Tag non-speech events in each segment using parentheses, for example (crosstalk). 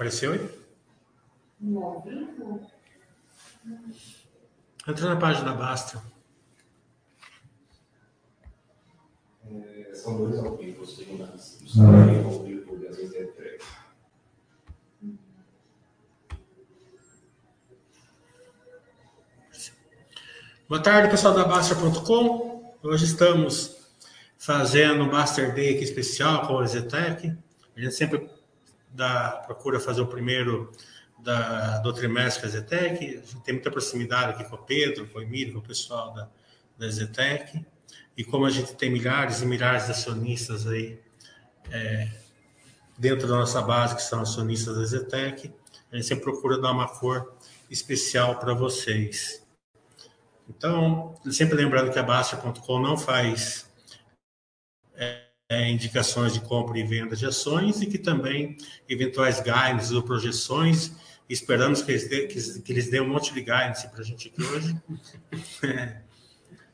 Apareceu aí? Entra na página Basta. É, são dois ao vivo, segundo a descrição, ao vivo e às vezes é três. Boa tarde, pessoal da Baster.com. Hoje estamos fazendo um Baster Day aqui especial com a Zetec. A gente sempre dá, procura fazer o primeiro da, do trimestre da Zetec. A gente tem muita proximidade aqui com o Pedro, com o Emílio, com o pessoal da, da Zetec. E como a gente tem milhares e milhares de acionistas aí é, dentro da nossa base, que são acionistas da Zetec, a gente sempre procura dar uma cor especial para vocês. Então, sempre lembrando que a Baixa.com não faz é, indicações de compra e venda de ações e que também eventuais guidance ou projeções. Esperamos que eles, dê, que, que eles dêem um monte de guidance para a gente aqui hoje. (laughs)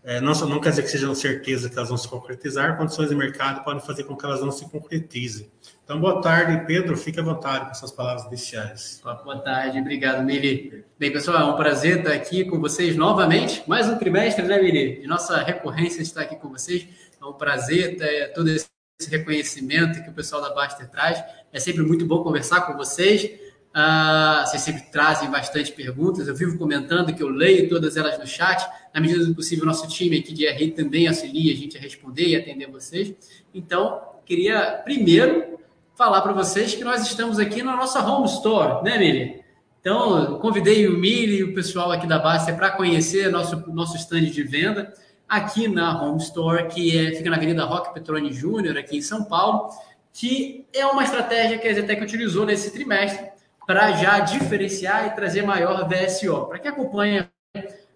É, não, não quer dizer que sejam certeza que elas vão se concretizar, condições de mercado podem fazer com que elas não se concretizem. Então, boa tarde, Pedro. Fique à vontade com essas palavras iniciais. Boa tarde, obrigado, Mili. Bem, pessoal, é um prazer estar aqui com vocês novamente. Mais um trimestre, né, Mili? De nossa recorrência estar aqui com vocês. É um prazer ter todo esse reconhecimento que o pessoal da Baster traz. É sempre muito bom conversar com vocês. Uh, vocês sempre trazem bastante perguntas. Eu vivo comentando que eu leio todas elas no chat. Na medida do possível, nosso time aqui de RI também auxilia a gente a responder e atender vocês. Então, queria primeiro falar para vocês que nós estamos aqui na nossa home store, né, Mili? Então, convidei o Mili e o pessoal aqui da Baster para conhecer nosso, nosso stand de venda aqui na home store, que é, fica na Avenida Roque Petroni Júnior, aqui em São Paulo, que é uma estratégia que a Zetec utilizou nesse trimestre para já diferenciar e trazer maior VSO. Para quem acompanha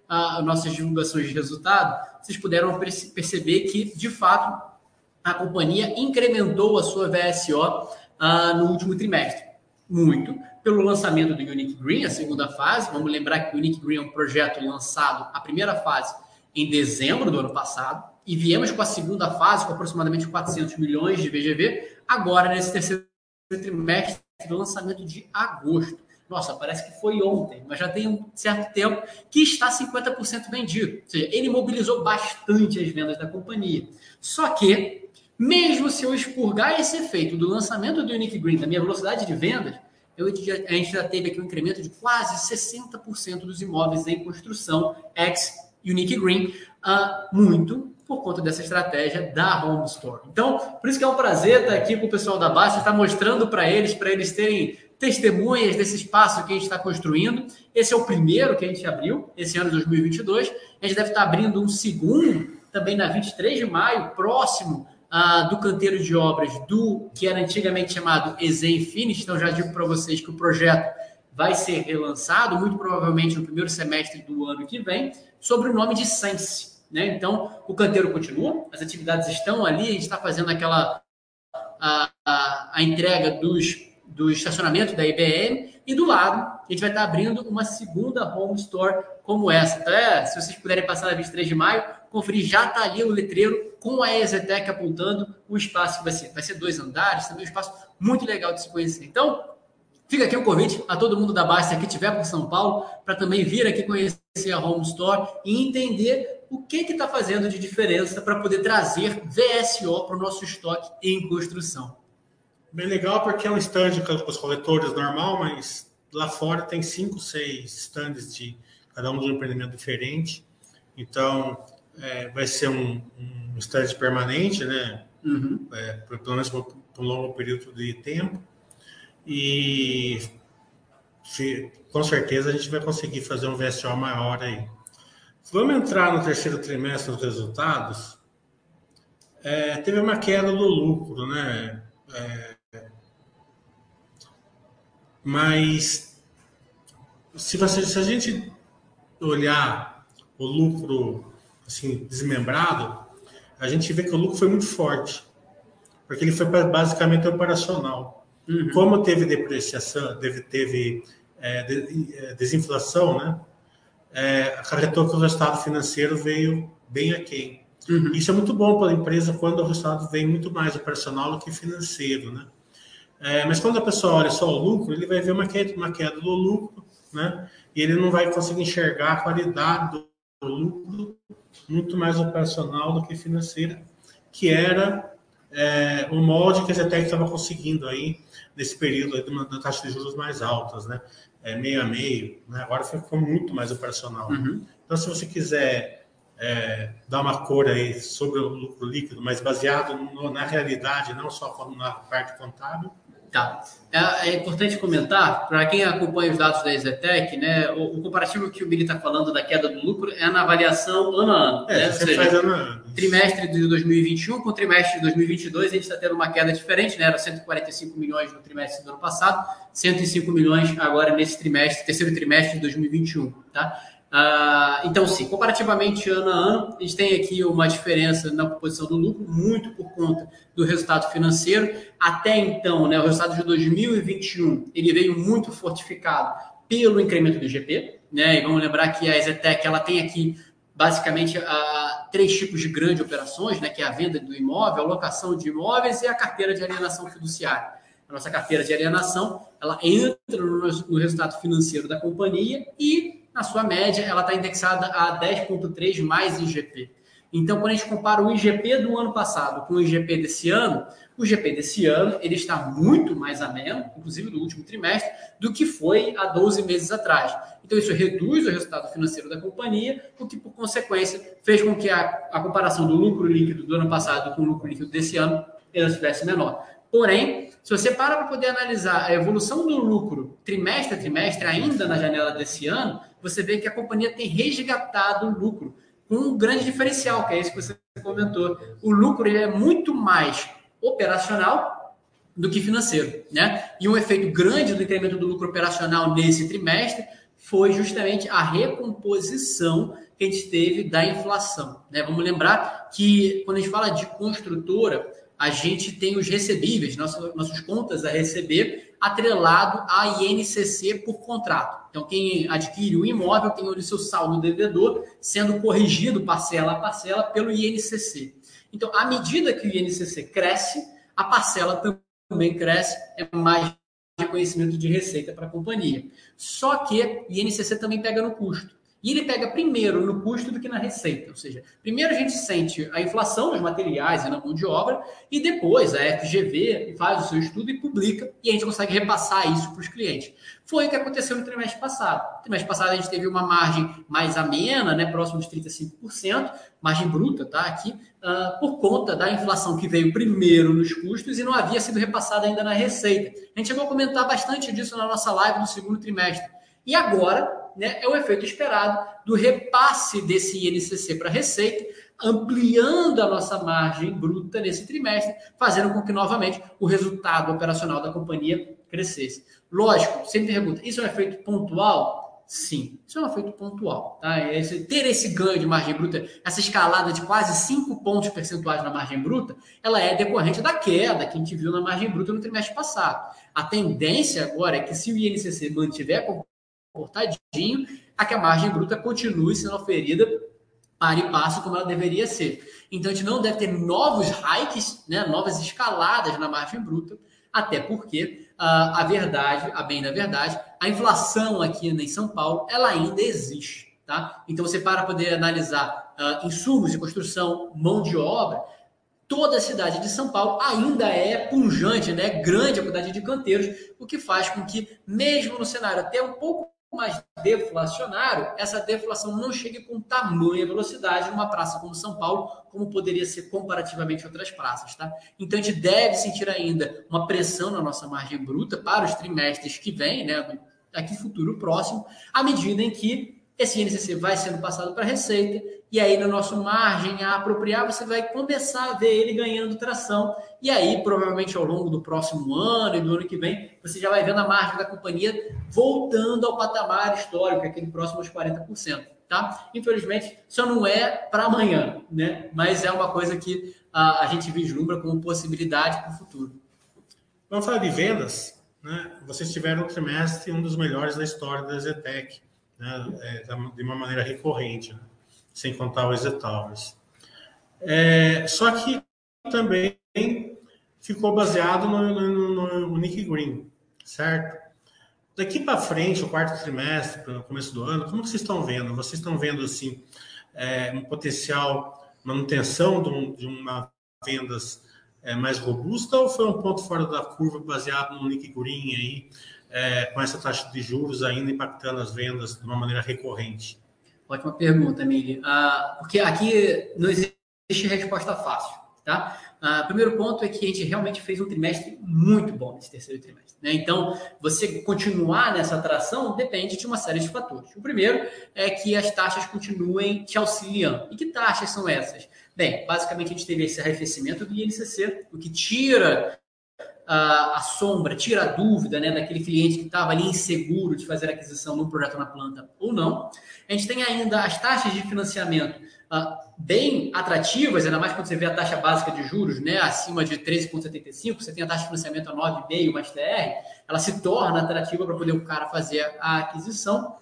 as nossas divulgações de resultado, vocês puderam perceber que, de fato, a companhia incrementou a sua VSO uh, no último trimestre. Muito. Pelo lançamento do Unique Green, a segunda fase. Vamos lembrar que o Unique Green é um projeto lançado, a primeira fase, em dezembro do ano passado. E viemos com a segunda fase, com aproximadamente 400 milhões de VGV, agora nesse terceiro trimestre do lançamento de agosto. Nossa, parece que foi ontem, mas já tem um certo tempo que está 50% vendido. Ou seja, ele mobilizou bastante as vendas da companhia. Só que, mesmo se eu expurgar esse efeito do lançamento do Unique Green, da minha velocidade de vendas, eu, a gente já teve aqui um incremento de quase 60% dos imóveis em construção ex Unique Green, uh, muito por conta dessa estratégia da Home Store. Então, por isso que é um prazer estar aqui com o pessoal da Basta, estar mostrando para eles, para eles terem testemunhas desse espaço que a gente está construindo. Esse é o primeiro que a gente abriu, esse ano de 2022. A gente deve estar abrindo um segundo, também na 23 de maio, próximo ah, do canteiro de obras do que era antigamente chamado Ezen Finish. Então, já digo para vocês que o projeto vai ser relançado, muito provavelmente no primeiro semestre do ano que vem, sobre o nome de Sense. Né? Então, o canteiro continua, as atividades estão ali, a gente está fazendo aquela a, a, a, entrega dos, do estacionamento da IBM e do lado a gente vai estar tá abrindo uma segunda home store como essa. Então, é, se vocês puderem passar na 23 de maio, conferir, já está ali o letreiro com a Exetec apontando o espaço que vai ser. Vai ser dois andares, também um espaço muito legal de se conhecer. Então, Fica aqui o convite a todo mundo da Basta que estiver por São Paulo para também vir aqui conhecer a Home Store e entender o que está fazendo de diferença para poder trazer VSO para o nosso estoque em construção. Bem legal, porque é um stand com os coletores normal, mas lá fora tem cinco, seis stands de cada um de um empreendimento diferente. Então, é, vai ser um, um stand permanente, né? Uhum. É, pelo menos por, por um longo período de tempo. E se, com certeza a gente vai conseguir fazer um VSO maior aí. Vamos entrar no terceiro trimestre dos resultados. É, teve uma queda do lucro, né? É, mas se, você, se a gente olhar o lucro assim desmembrado, a gente vê que o lucro foi muito forte, porque ele foi basicamente operacional. Uhum. Como teve depreciação, teve, teve é, é desinflação, né? é, acarretou que o resultado financeiro veio bem aquém. Uhum. Isso é muito bom para a empresa quando o resultado vem muito mais operacional do que financeiro, né? É, mas quando a pessoa olha só o lucro, ele vai ver uma queda, uma queda do lucro, né? E ele não vai conseguir enxergar a qualidade do lucro muito mais operacional do que financeira, que era é, o molde que a Zetec estava conseguindo aí nesse período aí de uma, da taxa de juros mais altas, né? É, meio a meio, né? agora ficou muito mais operacional. Uhum. Então, se você quiser é, dar uma cor aí sobre o lucro líquido, mas baseado no, na realidade, não só na parte contábil, Tá. É, é importante comentar, para quem acompanha os dados da Exetec, né, o, o comparativo que o Billy está falando da queda do lucro é na avaliação ano a ano. É, né? seja, faz ano ano. Trimestre de 2021 com trimestre de 2022, a gente está tendo uma queda diferente, né? Era 145 milhões no trimestre do ano passado, 105 milhões agora nesse trimestre, terceiro trimestre de 2021, tá? Uh, então, sim, comparativamente ano a ano, a gente tem aqui uma diferença na composição do lucro, muito por conta do resultado financeiro. Até então, né, o resultado de 2021 ele veio muito fortificado pelo incremento do IGP. Né, e vamos lembrar que a Exetec ela tem aqui basicamente uh, três tipos de grandes operações, né, que é a venda do imóvel, a locação de imóveis e a carteira de alienação fiduciária. A nossa carteira de alienação ela entra no, no resultado financeiro da companhia e na sua média, ela está indexada a 10,3 mais IGP. Então, quando a gente compara o IGP do ano passado com o IGP desse ano, o IGP desse ano ele está muito mais ameno, inclusive do último trimestre, do que foi há 12 meses atrás. Então, isso reduz o resultado financeiro da companhia, o que, por consequência, fez com que a, a comparação do lucro líquido do ano passado com o lucro líquido desse ano ela estivesse menor. Porém, se você para para poder analisar a evolução do lucro trimestre a trimestre, ainda na janela desse ano, você vê que a companhia tem resgatado o lucro com um grande diferencial, que é isso que você comentou. O lucro ele é muito mais operacional do que financeiro, né? E um efeito grande do incremento do lucro operacional nesse trimestre foi justamente a recomposição que a gente teve da inflação, né? Vamos lembrar que quando a gente fala de construtora, a gente tem os recebíveis, nossas, nossas contas a receber, atrelado à INCC por contrato. Então, quem adquire o imóvel tem o seu saldo devedor sendo corrigido parcela a parcela pelo INCC. Então, à medida que o INCC cresce, a parcela também cresce, é mais reconhecimento de receita para a companhia. Só que o INCC também pega no custo. E ele pega primeiro no custo do que na receita. Ou seja, primeiro a gente sente a inflação nos materiais e na mão de obra, e depois a FGV faz o seu estudo e publica, e a gente consegue repassar isso para os clientes. Foi o que aconteceu no trimestre passado. No trimestre passado a gente teve uma margem mais amena, né, próximo de 35%, margem bruta, tá? Aqui, uh, por conta da inflação que veio primeiro nos custos e não havia sido repassada ainda na receita. A gente chegou a comentar bastante disso na nossa live no segundo trimestre. E agora, né, é o efeito esperado do repasse desse INCC para a receita, ampliando a nossa margem bruta nesse trimestre, fazendo com que, novamente, o resultado operacional da companhia crescesse. Lógico, sempre pergunta, isso é um efeito pontual? Sim, isso é um efeito pontual. Tá? Esse, ter esse ganho de margem bruta, essa escalada de quase 5 pontos percentuais na margem bruta, ela é decorrente da queda que a gente viu na margem bruta no trimestre passado. A tendência agora é que se o INCC mantiver cortadinho, a que a margem bruta continue sendo oferida para e passo como ela deveria ser. Então, a gente não deve ter novos hikes, né, novas escaladas na margem bruta, até porque uh, a verdade, a bem da verdade, a inflação aqui em São Paulo, ela ainda existe. Tá? Então, você para poder analisar uh, insumos de construção, mão de obra, toda a cidade de São Paulo ainda é punjante, né? grande a quantidade de canteiros, o que faz com que, mesmo no cenário até um pouco mais deflacionário, essa deflação não chegue com tamanha velocidade numa praça como São Paulo, como poderia ser comparativamente outras praças, tá? Então a gente deve sentir ainda uma pressão na nossa margem bruta para os trimestres que vêm, né? Aqui futuro próximo, à medida em que esse INCC vai sendo passado para a Receita, e aí no nosso margem a apropriar, você vai começar a ver ele ganhando tração. E aí, provavelmente ao longo do próximo ano e do ano que vem, você já vai vendo a margem da companhia voltando ao patamar histórico, aquele próximo aos 40%. Tá? Infelizmente, só não é para amanhã, né? mas é uma coisa que a, a gente vislumbra como possibilidade para o futuro. Vamos falar de vendas. Né? Vocês tiveram um trimestre um dos melhores da história da Zetec né, é, de uma maneira recorrente, né, sem contar os Towers. É, só que também ficou baseado no, no, no, no Nick Green, certo? Daqui para frente, o quarto trimestre, para o começo do ano, como vocês estão vendo? Vocês estão vendo assim é, um potencial manutenção de, um, de uma vendas é, mais robusta ou foi um ponto fora da curva baseado no Nick Green aí, é, com essa taxa de juros ainda impactando as vendas de uma maneira recorrente? Ótima pergunta, Mili. Ah, porque aqui não existe resposta fácil, tá? Ah, primeiro ponto é que a gente realmente fez um trimestre muito bom nesse terceiro trimestre. Né? Então, você continuar nessa atração depende de uma série de fatores. O primeiro é que as taxas continuem te auxiliando. E que taxas são essas? Bem, basicamente a gente teve esse arrefecimento do INCC, o que tira a, a sombra, tira a dúvida né, daquele cliente que estava ali inseguro de fazer aquisição num projeto na planta ou não. A gente tem ainda as taxas de financiamento uh, bem atrativas, ainda mais quando você vê a taxa básica de juros né, acima de 13,75, você tem a taxa de financiamento a 9,5 mais TR, ela se torna atrativa para poder o cara fazer a aquisição.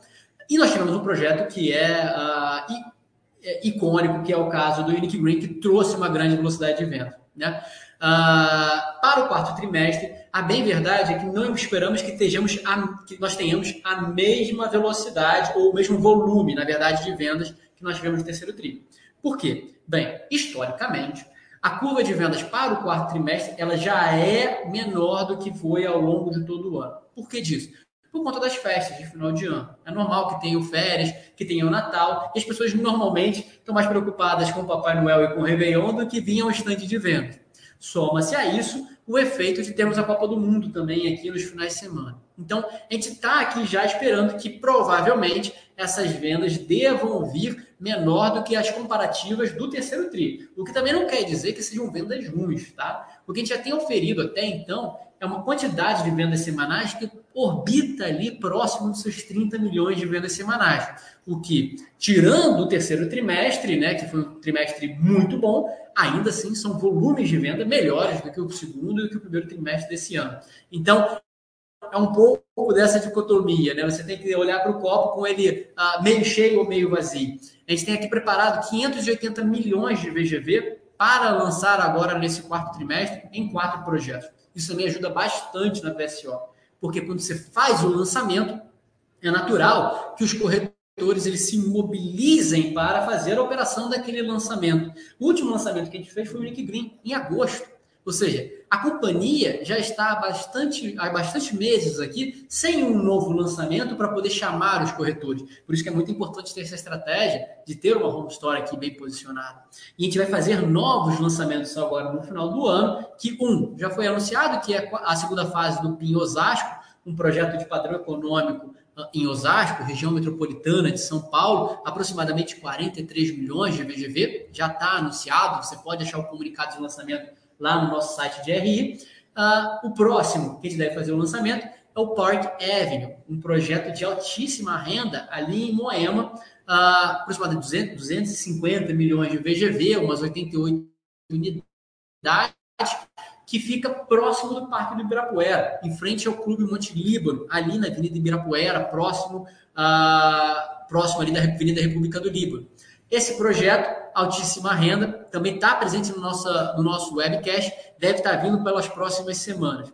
E nós tivemos um projeto que é, uh, icônico, que é o caso do Unique Green, que trouxe uma grande velocidade de venda. Né? Uh, para o quarto trimestre, a bem verdade é que não esperamos que, estejamos a, que nós tenhamos a mesma velocidade ou o mesmo volume, na verdade, de vendas que nós tivemos no terceiro tri. Por quê? Bem, historicamente, a curva de vendas para o quarto trimestre ela já é menor do que foi ao longo de todo o ano. Por que disso? Por conta das festas de final de ano. É normal que tenham férias, que tenham Natal, e as pessoas normalmente estão mais preocupadas com o Papai Noel e com o Réveillon do que vinham ao estande de vendas. Soma-se a isso o efeito de termos a Copa do Mundo também aqui nos finais de semana. Então, a gente está aqui já esperando que provavelmente essas vendas devam vir menor do que as comparativas do terceiro TRI. O que também não quer dizer que sejam vendas ruins, tá? O que a gente já tem oferido até então é uma quantidade de vendas semanais que orbita ali próximo dos seus 30 milhões de vendas semanais. O que, tirando o terceiro trimestre, né, que foi um trimestre muito bom, ainda assim são volumes de venda melhores do que o segundo e do que o primeiro trimestre desse ano. Então, é um pouco dessa dicotomia, né? Você tem que olhar para o copo com ele ah, meio cheio ou meio vazio. A gente tem aqui preparado 580 milhões de VGV para lançar agora nesse quarto trimestre em quatro projetos. Isso também ajuda bastante na PSO, porque quando você faz o lançamento, é natural que os corretores eles se mobilizem para fazer a operação daquele lançamento. O último lançamento que a gente fez foi o Nick Green, em agosto. Ou seja, a companhia já está há bastante, há bastante meses aqui sem um novo lançamento para poder chamar os corretores. Por isso que é muito importante ter essa estratégia de ter uma home store aqui bem posicionada. E a gente vai fazer novos lançamentos agora no final do ano, que um já foi anunciado, que é a segunda fase do PIN Osasco, um projeto de padrão econômico em Osasco, região metropolitana de São Paulo, aproximadamente 43 milhões de VGV, já está anunciado, você pode achar o comunicado de lançamento lá no nosso site de RI. Uh, o próximo que a gente deve fazer o lançamento é o Park Avenue, um projeto de altíssima renda ali em Moema, uh, aproximadamente 200, 250 milhões de VGV, umas 88 unidades, que fica próximo do Parque do Ibirapuera, em frente ao Clube Monte Líbano, ali na Avenida Ibirapuera, próximo, uh, próximo ali da Avenida República do Líbano. Esse projeto, altíssima renda, também está presente no nosso, no nosso webcast, deve estar tá vindo pelas próximas semanas.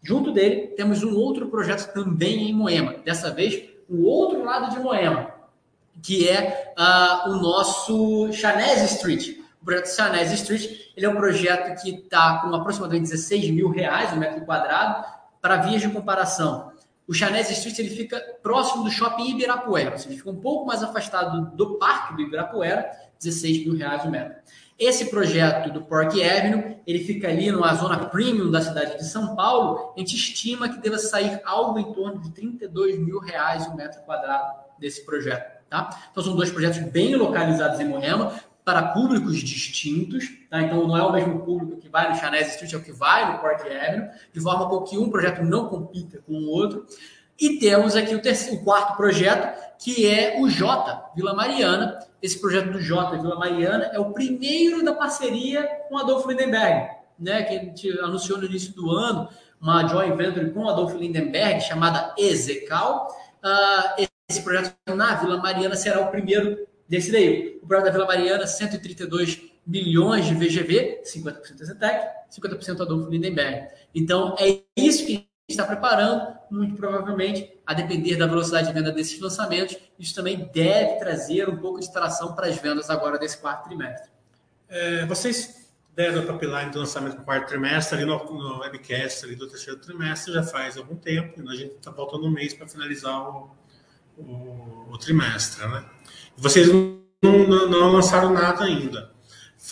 Junto dele, temos um outro projeto também em Moema, dessa vez, o outro lado de Moema, que é uh, o nosso Chanese Street. O projeto Chanese Street ele é um projeto que está com aproximadamente 16 mil reais o metro quadrado para vias de comparação. O Chanese Street ele fica próximo do shopping Ibirapuera, ou seja, fica um pouco mais afastado do parque do Ibirapuera, 16 mil reais o metro. Esse projeto do Park Avenue, ele fica ali numa zona premium da cidade de São Paulo. A gente estima que deva sair algo em torno de 32 mil reais o metro quadrado desse projeto. Tá? Então são dois projetos bem localizados em Moema, para públicos distintos, tá? então não é o mesmo público que vai no Chanel Street, é o que vai no Park Avenue, de forma com que um projeto não compita com o outro. E temos aqui o, terceiro, o quarto projeto, que é o J, Vila Mariana. Esse projeto do J, Vila Mariana, é o primeiro da parceria com Adolfo Lindenberg, né? que a gente anunciou no início do ano, uma joint venture com Adolfo Lindenberg, chamada Ezecal. Uh, esse projeto na Vila Mariana será o primeiro desse daí. O projeto da Vila Mariana, 132 milhões de VGV, 50% da Zetec, 50% Adolfo Lindenberg. Então, é isso que a está preparando, muito provavelmente, a depender da velocidade de venda desses lançamentos, isso também deve trazer um pouco de tração para as vendas agora desse quarto trimestre. É, vocês deram o pipeline do lançamento do quarto trimestre, ali no, no webcast ali do terceiro trimestre, já faz algum tempo, a gente está faltando um mês para finalizar o, o, o, trimestre, né? Vocês não, não, não lançaram nada ainda.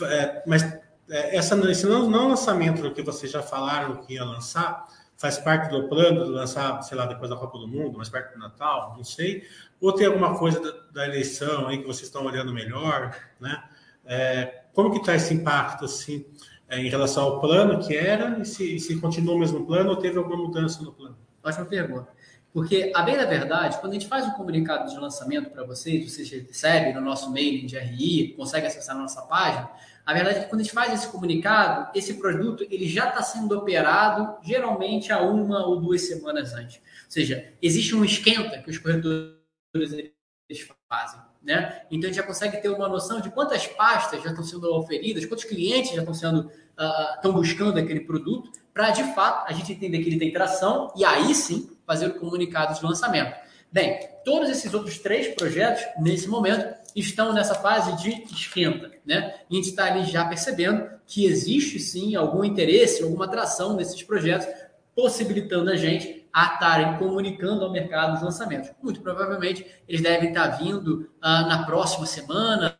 É, mas é, essa, esse não, não lançamento que vocês já falaram que ia lançar faz parte do plano de lançar, sei lá, depois da Copa do Mundo, mais perto do Natal, não sei. Ou tem alguma coisa da, da eleição aí que vocês estão olhando melhor, né? É, como que está esse impacto, assim, é, em relação ao plano que era e se, se continua o mesmo plano ou teve alguma mudança no plano? Ótima pergunta. Porque, a bem da verdade, quando a gente faz um comunicado de lançamento para vocês, vocês recebem no nosso mailing de RI, conseguem acessar na nossa página, a verdade é que quando a gente faz esse comunicado, esse produto ele já está sendo operado geralmente há uma ou duas semanas antes. Ou seja, existe um esquenta que os corretores eles fazem. Né? Então a gente já consegue ter uma noção de quantas pastas já estão sendo oferidas, quantos clientes já estão sendo uh, estão buscando aquele produto, para de fato a gente entender que ele tem tração e aí sim fazer o comunicado de lançamento. Bem, todos esses outros três projetos, nesse momento, estão nessa fase de esquenta, né? E a gente está ali já percebendo que existe sim algum interesse, alguma atração nesses projetos, possibilitando a gente a estarem comunicando ao mercado os lançamentos. Muito provavelmente eles devem estar vindo uh, na próxima semana,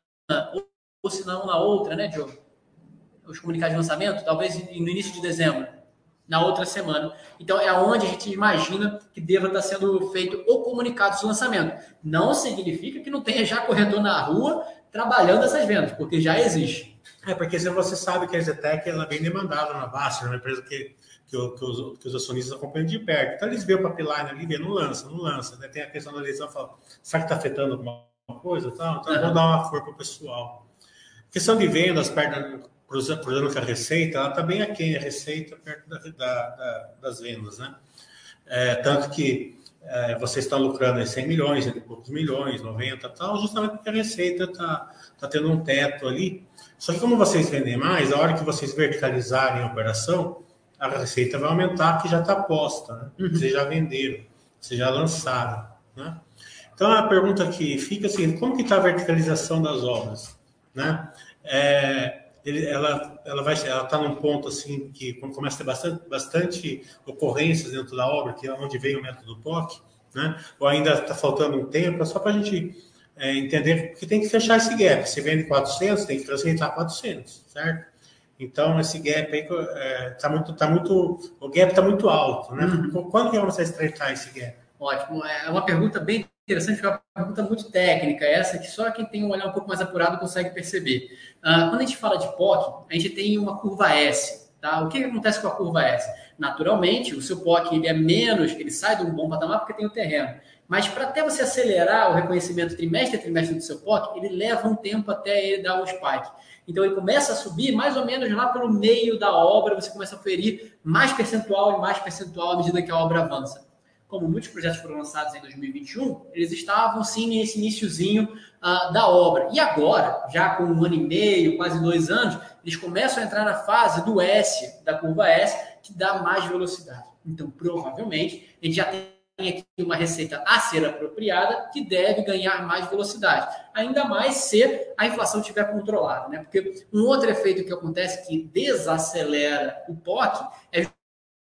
ou, ou se não na outra, né, Diogo? Os comunicados de lançamento, talvez no início de dezembro na outra semana. Então, é onde a gente imagina que deva estar sendo feito o comunicado de lançamento. Não significa que não tenha já corretor na rua trabalhando essas vendas, porque já existe. É, porque se você sabe que a Zetec ela é bem demandada na Basta, é uma empresa que, que, que, os, que os acionistas acompanham de perto. Então, eles veem o pipeline ali, vê, não lança, não lança. Né? Tem a questão da eleição, fala, será que está afetando alguma coisa? Tal? Então, uhum. vou dar uma força para o pessoal. questão de vendas, perto cruzando com a receita, ela está bem aquém a receita perto da, da, da, das vendas, né? É, tanto que é, vocês estão lucrando em 100 milhões, entre poucos milhões, 90 tal, justamente porque a receita está tá tendo um teto ali. Só que como vocês vendem mais, a hora que vocês verticalizarem a operação, a receita vai aumentar, que já está posta, né? Uhum. Vocês já venderam, vocês já lançaram, né? Então, a pergunta que fica assim, como que está a verticalização das obras, né? É, ele, ela, ela vai, ela está num ponto assim que começa a ter bastante, bastante ocorrências dentro da obra, que é onde vem o método POC, né? Ou ainda está faltando um tempo, é só para a gente é, entender que tem que fechar esse gap. Se vende 400, tem que aceitar 400, certo? Então esse gap aí está é, tá muito, tá muito, o gap está muito alto, né? Uhum. Quando que vamos estreitar esse gap? Ótimo, é uma pergunta bem interessante, é uma pergunta muito técnica, essa que só quem tem um olhar um pouco mais apurado consegue perceber. Uh, quando a gente fala de POC, a gente tem uma curva S. Tá? O que, que acontece com a curva S? Naturalmente, o seu POC ele é menos, ele sai de um bom patamar porque tem o terreno. Mas para até você acelerar o reconhecimento trimestre a trimestre do seu POC, ele leva um tempo até ele dar o spike. Então ele começa a subir mais ou menos lá pelo meio da obra, você começa a ferir mais percentual e mais percentual à medida que a obra avança como muitos projetos foram lançados em 2021, eles estavam sim nesse iníciozinho uh, da obra. E agora, já com um ano e meio, quase dois anos, eles começam a entrar na fase do S, da curva S, que dá mais velocidade. Então, provavelmente, a gente já tem aqui uma receita a ser apropriada que deve ganhar mais velocidade. Ainda mais se a inflação estiver controlada, né? Porque um outro efeito que acontece que desacelera o POC é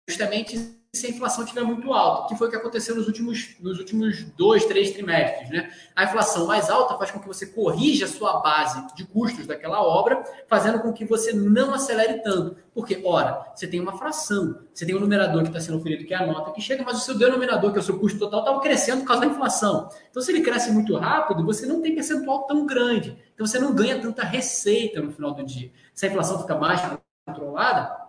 justamente se a inflação estiver muito alta, que foi o que aconteceu nos últimos, nos últimos dois, três trimestres. Né? A inflação mais alta faz com que você corrija a sua base de custos daquela obra, fazendo com que você não acelere tanto. Porque, ora, você tem uma fração, você tem um numerador que está sendo oferido, que é a nota que chega, mas o seu denominador, que é o seu custo total, estava crescendo por causa da inflação. Então, se ele cresce muito rápido, você não tem percentual tão grande. Então, você não ganha tanta receita no final do dia. Se a inflação fica mais controlada,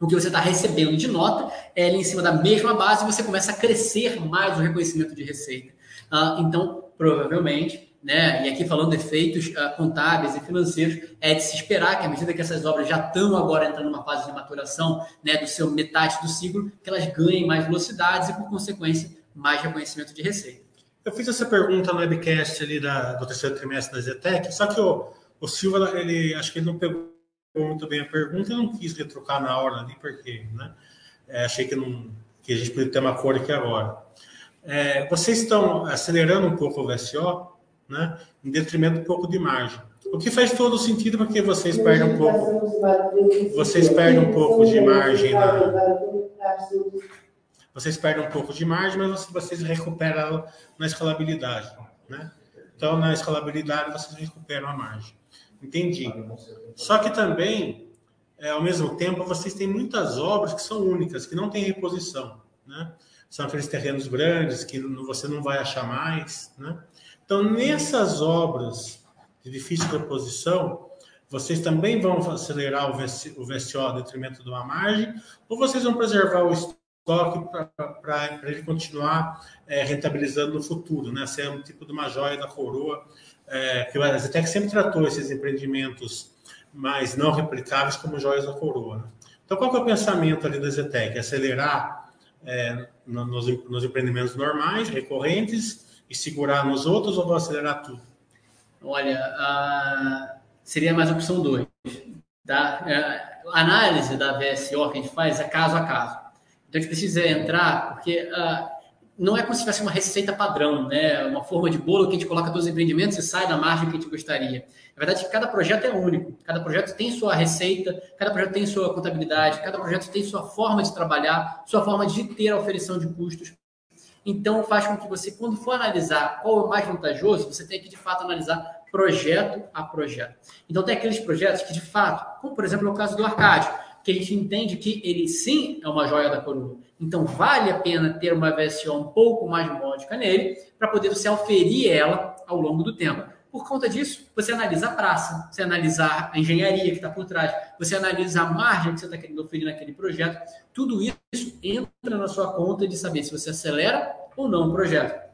o que você está recebendo de nota é ali em cima da mesma base você começa a crescer mais o reconhecimento de receita. Uh, então, provavelmente, né, e aqui falando de efeitos uh, contábeis e financeiros, é de se esperar que à medida que essas obras já estão agora entrando numa fase de maturação né, do seu metade do ciclo, que elas ganhem mais velocidades e, por consequência, mais reconhecimento de receita. Eu fiz essa pergunta no webcast ali da, do terceiro trimestre da Zetec, só que o, o Silva, ele, acho que ele não pegou muito bem a pergunta, eu não quis retrucar na hora ali, porque né, é, achei que, não, que a gente podia ter uma cor aqui agora. É, vocês estão acelerando um pouco o VSO, né, em detrimento um pouco de margem. O que faz todo sentido porque vocês perdem um pouco, vocês perdem um pouco de margem na, vocês perdem um pouco de margem, mas vocês recuperam na escalabilidade, né? Então, na escalabilidade, vocês recuperam a margem. Entendi. Só que também, é, ao mesmo tempo, vocês têm muitas obras que são únicas, que não têm reposição, né? São aqueles terrenos grandes que você não vai achar mais, né? Então, nessas obras de difícil reposição, vocês também vão acelerar o VSO a detrimento de uma margem, ou vocês vão preservar o estoque para ele continuar é, rentabilizando no futuro, né? Ser um tipo de uma joia da coroa, é, que a Zetec sempre tratou esses empreendimentos mais não replicáveis como joias da coroa. Né? Então, qual é o pensamento ali da Zetec? Acelerar é, nos, nos empreendimentos normais, recorrentes, e segurar nos outros, ou vou acelerar tudo? Olha, seria mais opção 2. Tá? Uh, a análise da VSO que a gente faz é caso a caso. Então a gente precisa entrar, porque uh, não é como se tivesse uma receita padrão, né? uma forma de bolo que a gente coloca todos os empreendimentos e sai da margem que a gente gostaria. Na verdade, cada projeto é único, cada projeto tem sua receita, cada projeto tem sua contabilidade, cada projeto tem sua forma de trabalhar, sua forma de ter a oferição de custos. Então, faz com que você, quando for analisar qual é o mais vantajoso, você tenha que, de fato, analisar projeto a projeto. Então, tem aqueles projetos que, de fato, como, por exemplo, é o caso do Arcádio, que a gente entende que ele sim é uma joia da coroa. Então, vale a pena ter uma VSO um pouco mais módica nele, para poder você oferir ela ao longo do tempo. Por conta disso, você analisa a praça, você analisa a engenharia que está por trás, você analisa a margem que você está querendo oferir naquele projeto. Tudo isso entra na sua conta de saber se você acelera ou não o projeto.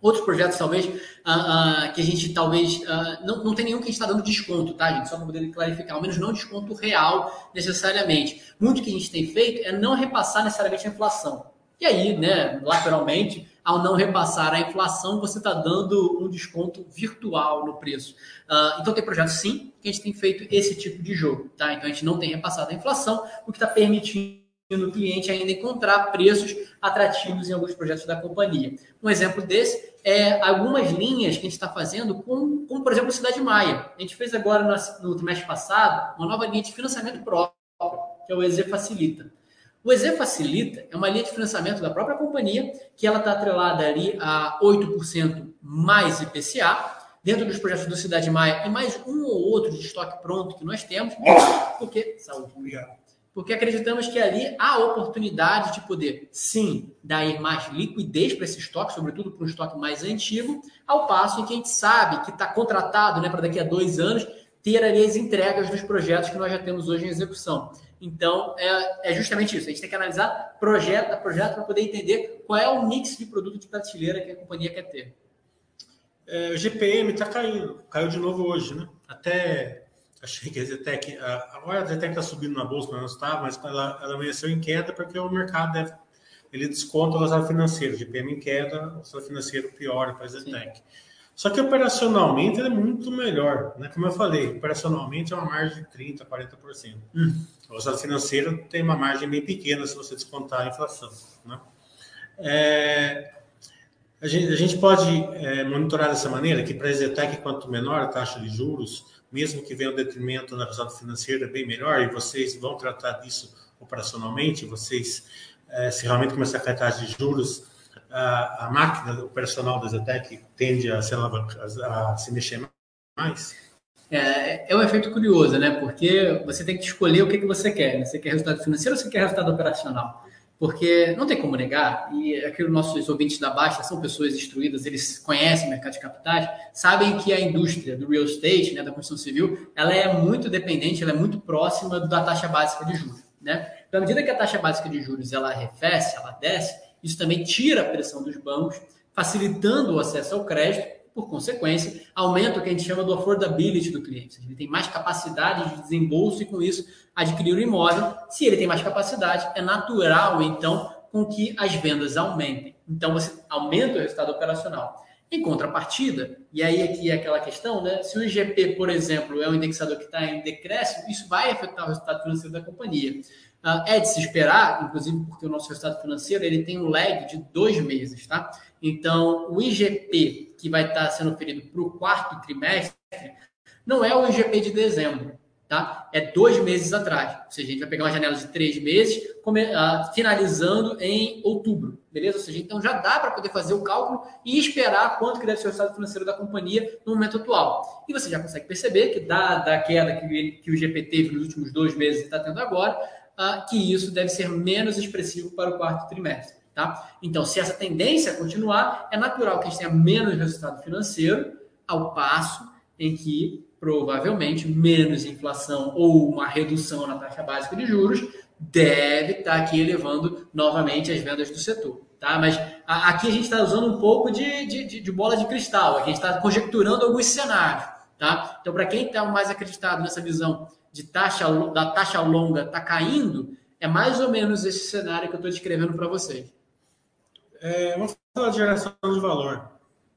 Outros projetos, talvez, uh, uh, que a gente talvez. Uh, não, não tem nenhum que a gente está dando desconto, tá, gente? Só para poder clarificar, ao menos não desconto real necessariamente. Muito que a gente tem feito é não repassar necessariamente a inflação. E aí, né, lateralmente, ao não repassar a inflação, você está dando um desconto virtual no preço. então, tem projetos, sim, que a gente tem feito esse tipo de jogo, tá? Então, a gente não tem repassado a inflação, o que está permitindo no cliente ainda encontrar preços atrativos em alguns projetos da companhia. Um exemplo desse é algumas linhas que a gente está fazendo com, como por exemplo, Cidade Maia. A gente fez agora no, no trimestre passado uma nova linha de financiamento próprio, que é o EZ Facilita. O EZ Facilita é uma linha de financiamento da própria companhia, que ela está atrelada ali a 8% mais IPCA, dentro dos projetos do Cidade Maia e mais um ou outro de estoque pronto que nós temos, porque... Saúde. Obrigado porque acreditamos que ali há oportunidade de poder, sim, dar mais liquidez para esse estoque, sobretudo para um estoque mais antigo, ao passo em que a gente sabe que está contratado né, para daqui a dois anos ter ali as entregas dos projetos que nós já temos hoje em execução. Então, é, é justamente isso. A gente tem que analisar projeto a projeto para poder entender qual é o mix de produto de prateleira que a companhia quer ter. É, o GPM está caindo, caiu de novo hoje, né? Até achei que a Zetec, agora a Zetec está subindo na bolsa, mas não está, mas ela, ela amanheceu em queda porque o mercado deve, ele desconta o resultado financeiro, GPM em queda, o resultado financeiro piora para a Zetec. Só que operacionalmente é muito melhor, né? Como eu falei, operacionalmente é uma margem de 30%, 40%. Hum. O resultado financeiro tem uma margem bem pequena se você descontar a inflação, né? É, a, gente, a gente pode é, monitorar dessa maneira, que para a Zetec, quanto menor a taxa de juros, mesmo que venha um detrimento na resultado financeiro, é bem melhor, e vocês vão tratar disso operacionalmente, vocês, é, se realmente começar a taxa de juros, a, a máquina operacional da Zetec tende a se, a se mexer mais? É, é um efeito curioso, né? Porque você tem que escolher o que, que você quer. Né? Você quer resultado financeiro ou você quer resultado operacional? Porque não tem como negar, e aqui os nossos ouvintes da Baixa são pessoas instruídas, eles conhecem o mercado de capitais, sabem que a indústria do real estate, né, da construção civil, ela é muito dependente, ela é muito próxima da taxa básica de juros. Né? Então, à medida que a taxa básica de juros ela arrefece, ela desce, isso também tira a pressão dos bancos, facilitando o acesso ao crédito por consequência, aumenta o que a gente chama do affordability do cliente. Ele tem mais capacidade de desembolso e, com isso, adquirir o imóvel. Se ele tem mais capacidade, é natural, então, com que as vendas aumentem. Então, você aumenta o resultado operacional. Em contrapartida, e aí aqui é aquela questão, né? Se o IGP, por exemplo, é um indexador que está em decréscimo, isso vai afetar o resultado financeiro da companhia. Uh, é de se esperar, inclusive porque o nosso resultado financeiro ele tem um lag de dois meses, tá? Então, o IGP que vai estar sendo oferido para o quarto trimestre não é o IGP de dezembro, tá? É dois meses atrás. Ou seja, a gente vai pegar uma janela de três meses, uh, finalizando em outubro, beleza? Ou seja, então já dá para poder fazer o cálculo e esperar quanto que deve ser o resultado financeiro da companhia no momento atual. E você já consegue perceber que, da, da queda que, que o IGP teve nos últimos dois meses e está tendo agora, uh, que isso deve ser menos expressivo para o quarto trimestre. Tá? Então, se essa tendência continuar, é natural que a gente tenha menos resultado financeiro, ao passo em que provavelmente menos inflação ou uma redução na taxa básica de juros deve estar aqui elevando novamente as vendas do setor. Tá? Mas a, aqui a gente está usando um pouco de, de, de, bola de cristal, a gente está conjecturando alguns cenários. Tá? Então, para quem está mais acreditado nessa visão de taxa da taxa longa está caindo, é mais ou menos esse cenário que eu estou descrevendo para vocês. É, vamos falar de geração de valor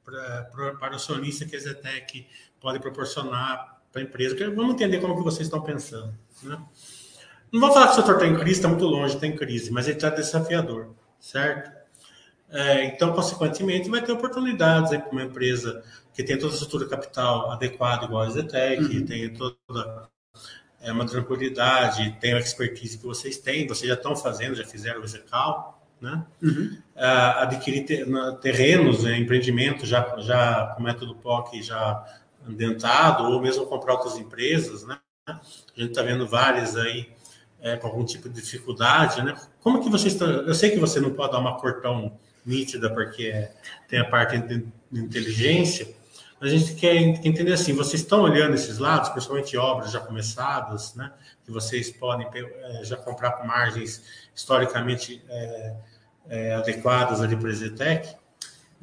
para, para o acionista que a Zetec pode proporcionar para a empresa. Vamos entender como que vocês estão pensando. Né? Não vou falar que o setor está em crise, está muito longe, está em crise, mas ele está desafiador, certo? É, então, consequentemente, vai ter oportunidades para uma empresa que tem toda a estrutura capital adequada, igual a Zetec, uhum. tem toda é, uma tranquilidade, tem a expertise que vocês têm, vocês já estão fazendo, já fizeram o Execal, né? Uhum. Uh, adquirir terrenos, né, empreendimentos já, já com método POC já dentado, ou mesmo comprar outras empresas, né? A gente está vendo várias aí é, com algum tipo de dificuldade, né? Como que vocês estão... Eu sei que você não pode dar uma cor tão nítida, porque tem a parte de inteligência, mas a gente quer entender assim, vocês estão olhando esses lados, principalmente obras já começadas, né? Que vocês podem é, já comprar com margens historicamente... É, é, adequadas ali para a Zetec?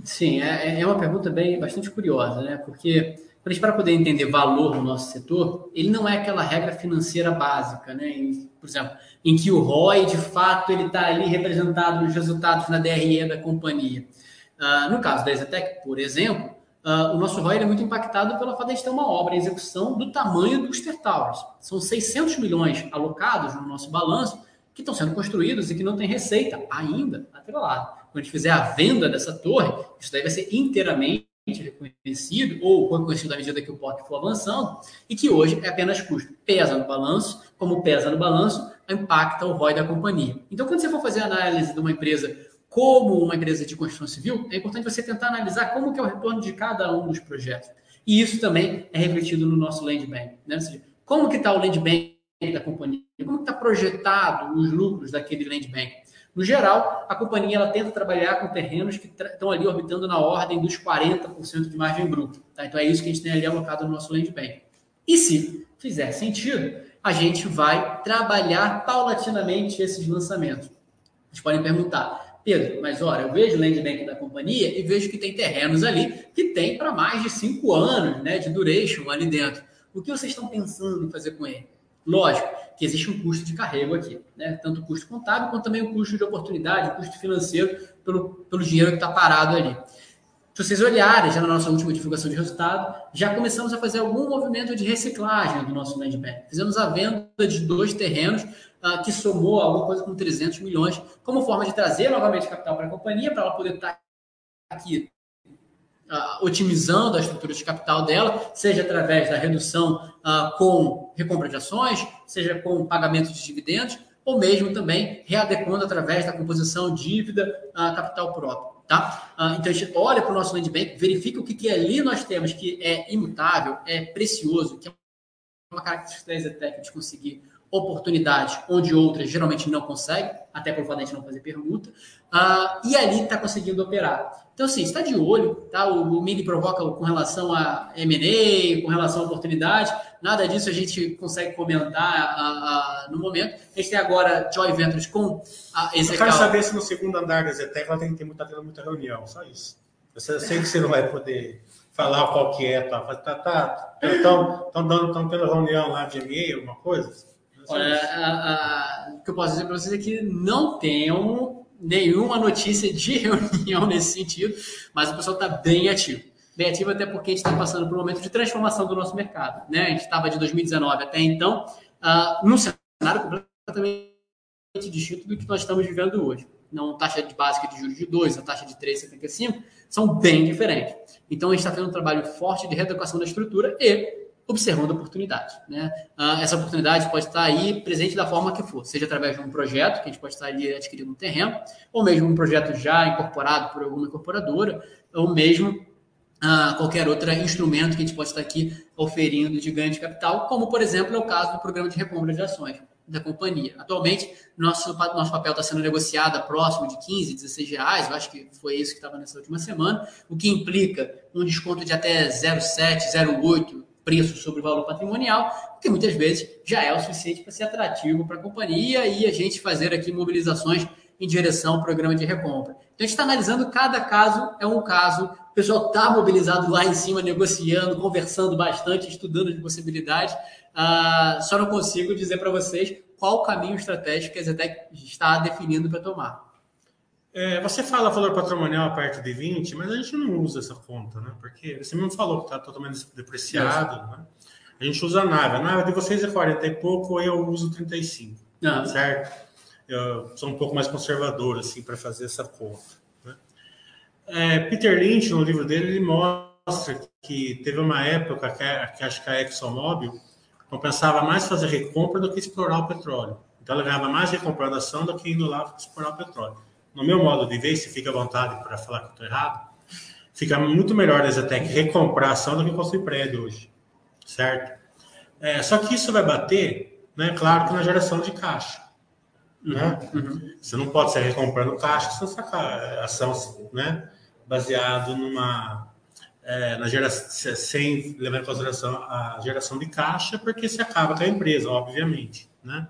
Sim, é, é uma pergunta bem bastante curiosa, né? Porque para a gente poder entender valor no nosso setor, ele não é aquela regra financeira básica, né? Em, por exemplo, em que o ROI de fato ele está ali representado nos resultados na DRE da companhia. Uh, no caso da Exetec, por exemplo, uh, o nosso ROI é muito impactado pela fato de ter uma obra em execução do tamanho Ter Towers. São 600 milhões alocados no nosso balanço que estão sendo construídos e que não tem receita ainda atrelado. Quando a gente fizer a venda dessa torre, isso daí vai ser inteiramente reconhecido ou reconhecido à medida que o POC for avançando e que hoje é apenas custo. Pesa no balanço, como pesa no balanço, impacta o ROI da companhia. Então, quando você for fazer a análise de uma empresa como uma empresa de construção civil, é importante você tentar analisar como que é o retorno de cada um dos projetos. E isso também é refletido no nosso land bank. Né? Seja, como que está o land bank da companhia, como está projetado os lucros daquele land bank. No geral, a companhia ela tenta trabalhar com terrenos que estão ali orbitando na ordem dos 40% de margem bruta. Tá? Então é isso que a gente tem ali alocado no nosso land bank. E se fizer sentido, a gente vai trabalhar paulatinamente esses lançamentos. Vocês podem perguntar, Pedro, mas olha, eu vejo o land bank da companhia e vejo que tem terrenos ali que tem para mais de cinco anos né, de duration ali dentro. O que vocês estão pensando em fazer com ele? Lógico que existe um custo de carrego aqui, né? tanto o custo contábil quanto também o custo de oportunidade, o custo financeiro pelo, pelo dinheiro que está parado ali. Se vocês olharem já na nossa última divulgação de resultado, já começamos a fazer algum movimento de reciclagem do nosso land bank. Fizemos a venda de dois terrenos uh, que somou alguma coisa com 300 milhões, como forma de trazer novamente capital para a companhia, para ela poder estar tá aqui uh, otimizando a estrutura de capital dela, seja através da redução uh, com recompra de ações, seja com pagamento de dividendos, ou mesmo também readequando através da composição dívida uh, capital próprio. Tá? então a gente olha para o nosso land bank, verifica o que, que ali nós temos que é imutável, é precioso, que é uma característica Exetec de conseguir oportunidades onde outras geralmente não conseguem, até por fato de não fazer permuta, uh, e ali está conseguindo operar. Então, assim, está de olho, tá? O, o MIDI provoca com relação a M&A, com relação a oportunidade, nada disso a gente consegue comentar uh, uh, no momento. A gente tem agora Joy Ventures com a Ezequiel. Eu quero saber se no segundo andar da Zetec ela tem que ter muita, muita reunião, só isso. Eu sei que você não vai poder falar qual que é, tá? Tá, tá, estão dando, estão tendo reunião lá de M&A, alguma coisa? Olha, o que eu posso dizer para vocês é que não tenham nenhuma notícia de (laughs) reunião nesse sentido, mas o pessoal está bem ativo. Bem ativo até porque a gente está passando por um momento de transformação do nosso mercado. Né? A gente estava de 2019 até então uh, num cenário completamente distinto do que nós estamos vivendo hoje. Não taxa de básica de juros de 2, a taxa de 3,75 são bem diferentes. Então a gente está fazendo um trabalho forte de reeducação da estrutura e observando oportunidades. Né? Uh, essa oportunidade pode estar aí presente da forma que for, seja através de um projeto, que a gente pode estar ali adquirindo um terreno, ou mesmo um projeto já incorporado por alguma incorporadora, ou mesmo uh, qualquer outro instrumento que a gente pode estar aqui oferindo de ganho de capital, como, por exemplo, é o caso do programa de recompra de ações da companhia. Atualmente, nosso, nosso papel está sendo negociado a próximo de 15, 16 reais, eu acho que foi isso que estava nessa última semana, o que implica um desconto de até 0,7, 0,8 preço sobre o valor patrimonial, que muitas vezes já é o suficiente para ser atrativo para a companhia e a gente fazer aqui mobilizações em direção ao programa de recompra. Então, a gente está analisando cada caso, é um caso, o pessoal está mobilizado lá em cima, negociando, conversando bastante, estudando as possibilidades. Uh, só não consigo dizer para vocês qual caminho estratégico que a Zetec está definindo para tomar. É, você fala valor patrimonial a partir de 20, mas a gente não usa essa conta, né? Porque você mesmo falou que está totalmente depreciado, né? A gente usa a nave. A nave de vocês é 40 e pouco, eu uso 35. Não. Certo? Eu sou um pouco mais conservador, assim, para fazer essa conta. Né? É, Peter Lynch, no livro dele, ele mostra que teve uma época que, que acho que a ExxonMobil compensava mais fazer recompra do que explorar o petróleo. Então, ela ganhava mais recompra da ação do que indo lá explorar o petróleo no meu modo de ver, se fica à vontade para falar que eu estou errado, fica muito melhor a Exatec recomprar ação do que construir prédio hoje, certo? É, só que isso vai bater, né, claro que na geração de caixa. Né? Uhum. Você não pode ser recomprando caixa sem sacar ação né, baseado numa é, na geração, sem levar em consideração a geração de caixa, porque se acaba com a empresa, obviamente. Né?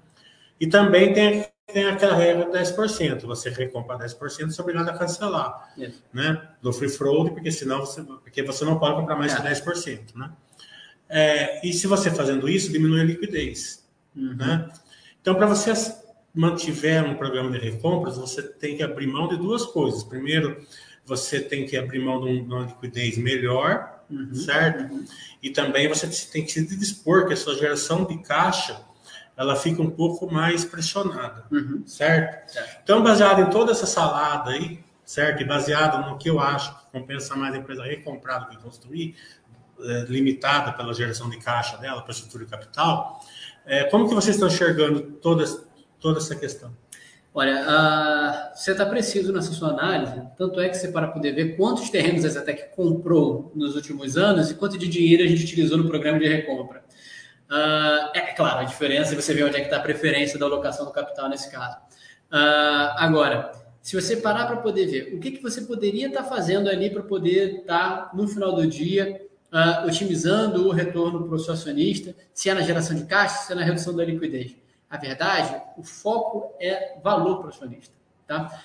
E também tem tem aquela regra de 10%. Você recompra 10%, você é obrigado a cancelar. Né? Do free float, porque senão você, porque você não pode comprar mais é. que 10%. Né? É, e se você fazendo isso, diminui a liquidez. Uhum. Né? Então, para você mantiver um programa de recompras, você tem que abrir mão de duas coisas. Primeiro, você tem que abrir mão de uma liquidez melhor, uhum. certo? Uhum. E também você tem que se dispor que a sua geração de caixa ela fica um pouco mais pressionada, uhum. certo? certo? Então, baseado em toda essa salada aí, certo? E baseado no que eu acho que compensa mais a empresa recomprar do que construir, é, limitada pela geração de caixa dela, para estrutura de capital, é, como que vocês estão enxergando toda, toda essa questão? Olha, uh, você está preciso nessa sua análise, tanto é que você para poder ver quantos terrenos a Zetec comprou nos últimos anos e quanto de dinheiro a gente utilizou no programa de recompra. Uh, é claro, a diferença, você vê onde é que está a preferência da alocação do capital nesse caso. Uh, agora, se você parar para poder ver o que, que você poderia estar tá fazendo ali para poder estar, tá, no final do dia, uh, otimizando o retorno para o seu acionista, se é na geração de caixa, se é na redução da liquidez. A verdade, o foco é valor para o acionista. Tá?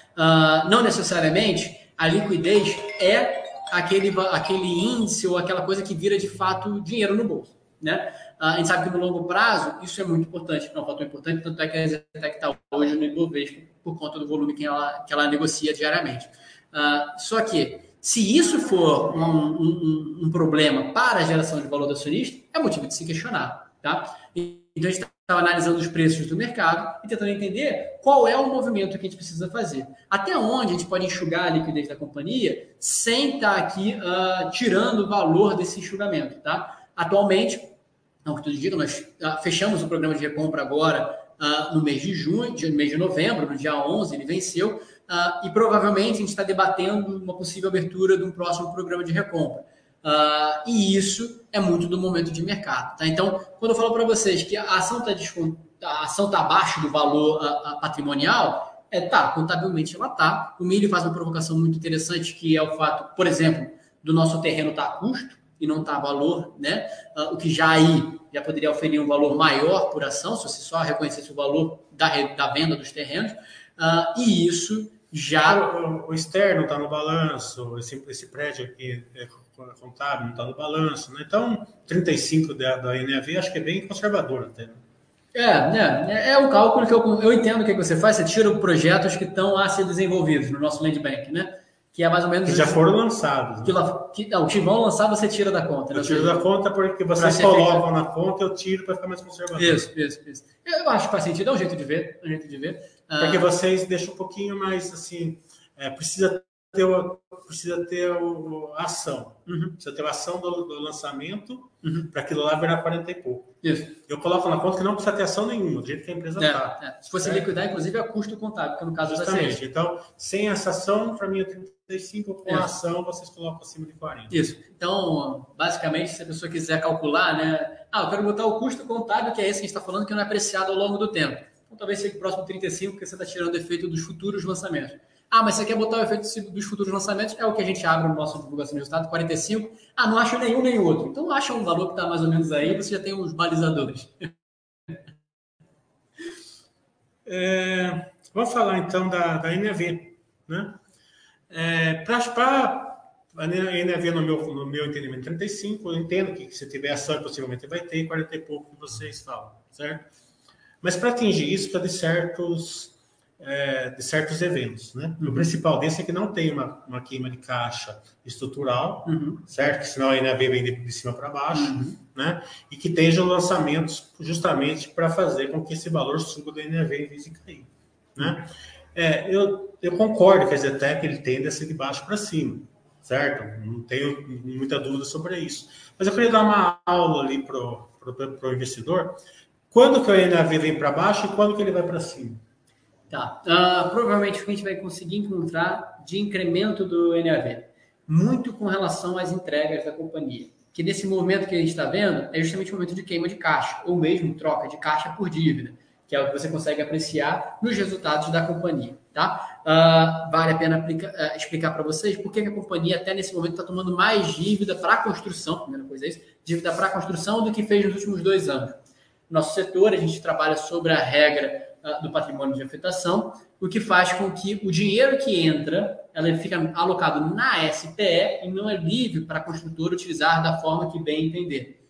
não necessariamente a liquidez é aquele, aquele índice ou aquela coisa que vira de fato dinheiro no bolso. Né? A gente sabe que no longo prazo isso é muito importante, é um fator importante, tanto é que a Zetec está hoje no Ibovespa por conta do volume que ela, que ela negocia diariamente. Uh, só que, se isso for um, um, um, problema para a geração de valor do acionista, é motivo de se questionar. Tá? Então, a gente está analisando os preços do mercado e tentando entender qual é o movimento que a gente precisa fazer. Até onde a gente pode enxugar a liquidez da companhia sem estar tá aqui uh, tirando o valor desse enxugamento. Tá? Atualmente, não que tudo diga, nós ah, fechamos o programa de recompra agora uh, no mês de junho, no mês de novembro, no dia 11, ele venceu, uh, e provavelmente a gente está debatendo uma possível abertura de um próximo programa de recompra. Uh, e isso é muito do momento de mercado. Tá? Então, quando eu falo para vocês que a ação está tá abaixo do valor patrimonial, é tá, contabilmente ela está. O milho faz uma provocação muito interessante, que é o fato, por exemplo, do nosso terreno estar tá a custo e não está valor, né? Uh, o que já aí já poderia oferir um valor maior por ação, se você só reconhecesse o valor da, da venda dos terrenos, uh, e isso já. O, o externo está no balanço, esse, esse prédio aqui é contábil, não está no balanço, né? Então, 35 da, da NAV acho que é bem conservador até. Né? É, né? é, é um cálculo que eu, eu entendo o que você faz, você tira projetos que estão a ser desenvolvidos no nosso land bank, né? Que é mais ou menos. Que já foram lançados. Né? Que, não, que vão lançar, você tira da conta. Né? Eu tiro da conta porque vocês colocam na conta, eu tiro para ficar mais conservador. Isso, isso, isso. Eu acho que faz sentido, é um jeito de ver. É um jeito de ver. Porque ah, vocês deixam um pouquinho mais assim. É, precisa ter, o, precisa ter o, a ação. Uhum. Precisa ter a ação do, do lançamento uhum. para aquilo lá virar 40 e pouco. Isso. Eu coloco na conta que não precisa ter ação nenhuma, do jeito que a empresa está. É, é. Se fosse é. liquidar, inclusive, é custo contábil, que no caso Justamente. Então, sem essa ação, para mim é 35, com a ação vocês colocam acima de 40. Isso. Então, basicamente, se a pessoa quiser calcular, né? Ah, eu quero botar o custo contábil, que é esse que a gente está falando, que não é apreciado ao longo do tempo. Então, talvez seja o próximo 35, porque você está tirando o efeito dos futuros lançamentos. Ah, mas você quer botar o efeito dos futuros lançamentos? É o que a gente abre no nosso divulgação de resultado, 45. Ah, não acho nenhum nem outro. Então acha um valor que está mais ou menos aí, você já tem os balizadores. (laughs) É, vamos falar então da, da NAV. Né? É, Para a NAV, no meu, no meu entendimento, 35, eu entendo que se tiver ação, possivelmente vai ter 40 e pouco que vocês falam, certo? Mas para atingir isso, precisa de certos é, de certos eventos. Né? Uhum. O principal desse é que não tem uma, uma queima de caixa estrutural, uhum. certo? Que senão a NAV vem de, de cima para baixo, uhum. né? E que tenham lançamentos justamente para fazer com que esse valor suba da NAV em vez de cair, né? É, eu, eu concordo que a Zetec ele tende a ser de baixo para cima, certo? Não tenho muita dúvida sobre isso. Mas eu queria dar uma aula ali para o investidor. Quando que a NAV vem para baixo e quando que ele vai para cima? Tá. Uh, provavelmente o que a gente vai conseguir encontrar de incremento do NAV, muito com relação às entregas da companhia. Que nesse momento que a gente está vendo é justamente o momento de queima de caixa, ou mesmo troca de caixa por dívida, que é o que você consegue apreciar nos resultados da companhia. Tá? Uh, vale a pena aplica, uh, explicar para vocês por que a companhia, até nesse momento, está tomando mais dívida para construção, primeira coisa é isso, dívida para construção do que fez nos últimos dois anos. Nosso setor, a gente trabalha sobre a regra do patrimônio de afetação, o que faz com que o dinheiro que entra, ela fica alocado na SPE e não é livre para a construtora utilizar da forma que bem entender.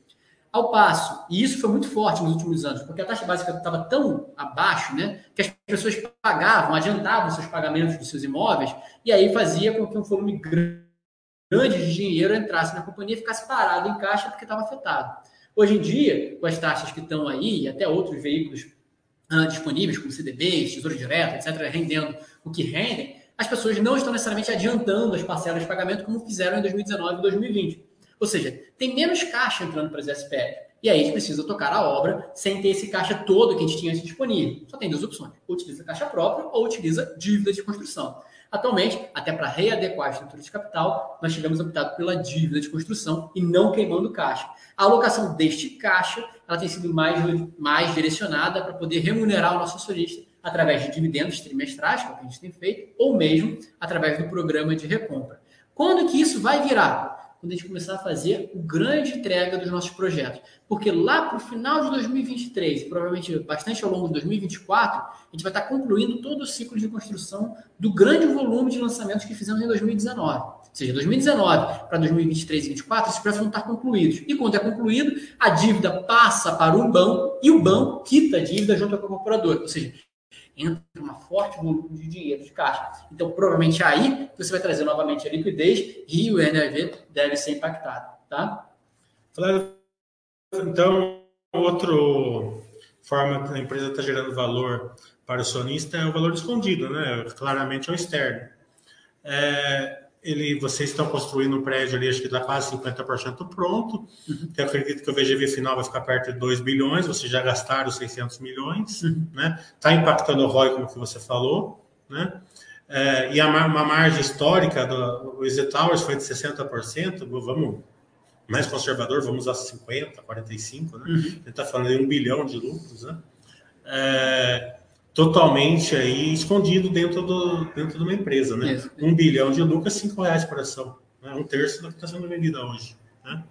Ao passo, e isso foi muito forte nos últimos anos, porque a taxa básica estava tão abaixo, né, que as pessoas pagavam, adiantavam seus pagamentos dos seus imóveis, e aí fazia com que um volume grande de dinheiro entrasse na companhia e ficasse parado em caixa porque estava afetado. Hoje em dia, com as taxas que estão aí, e até outros veículos uh, disponíveis, como CDBs, Tesouro Direto, etc., rendendo o que rendem, as pessoas não estão necessariamente adiantando as parcelas de pagamento como fizeram em 2019 e 2020. Ou seja, tem menos caixa entrando para as SPLs. E aí a gente precisa tocar a obra sem ter esse caixa todo que a gente tinha disponível. Só tem duas opções: utiliza caixa própria ou utiliza dívida de construção. Atualmente, até para readequar a estrutura de capital, nós tivemos optado pela dívida de construção e não queimando caixa. A alocação deste caixa ela tem sido mais, mais direcionada para poder remunerar o nosso acionista através de dividendos trimestrais, que é a gente tem feito, ou mesmo através do programa de recompra. Quando que isso vai virar? Quando a gente começar a fazer o grande entrega dos nossos projetos. Porque lá para o final de 2023, provavelmente bastante ao longo de 2024, a gente vai estar concluindo todo o ciclo de construção do grande volume de lançamentos que fizemos em 2019. Ou seja, 2019 para 2023 e 2024, esses projetos vão estar concluídos. E quando é concluído, a dívida passa para um banco e o banco quita a dívida junto com o incorporador. Ou seja, entra uma forte volume de dinheiro de caixa. Então, provavelmente aí você vai trazer novamente a liquidez e o NAV deve ser impactado, tá? Então, outro forma que a empresa está gerando valor para o acionista é o valor escondido, né? Claramente é o externo. É, ele, vocês estão construindo um prédio ali, acho que está quase 50% pronto. Uhum. Eu acredito que o VGV final vai ficar perto de 2 bilhões, vocês já gastaram 600 milhões, uhum. né? Está impactando o ROI, como que você falou, né? É, e a, uma margem histórica do Easy Towers foi de 60%, vamos mais conservador, vamos a 50, 45, né? Uhum. A gente está falando de um bilhão de lucros, né? É, totalmente aí escondido dentro, do, dentro de uma empresa, né? Isso. Um bilhão de lucro, cinco reais por ação, né? um terço do que está sendo vendido hoje. Né?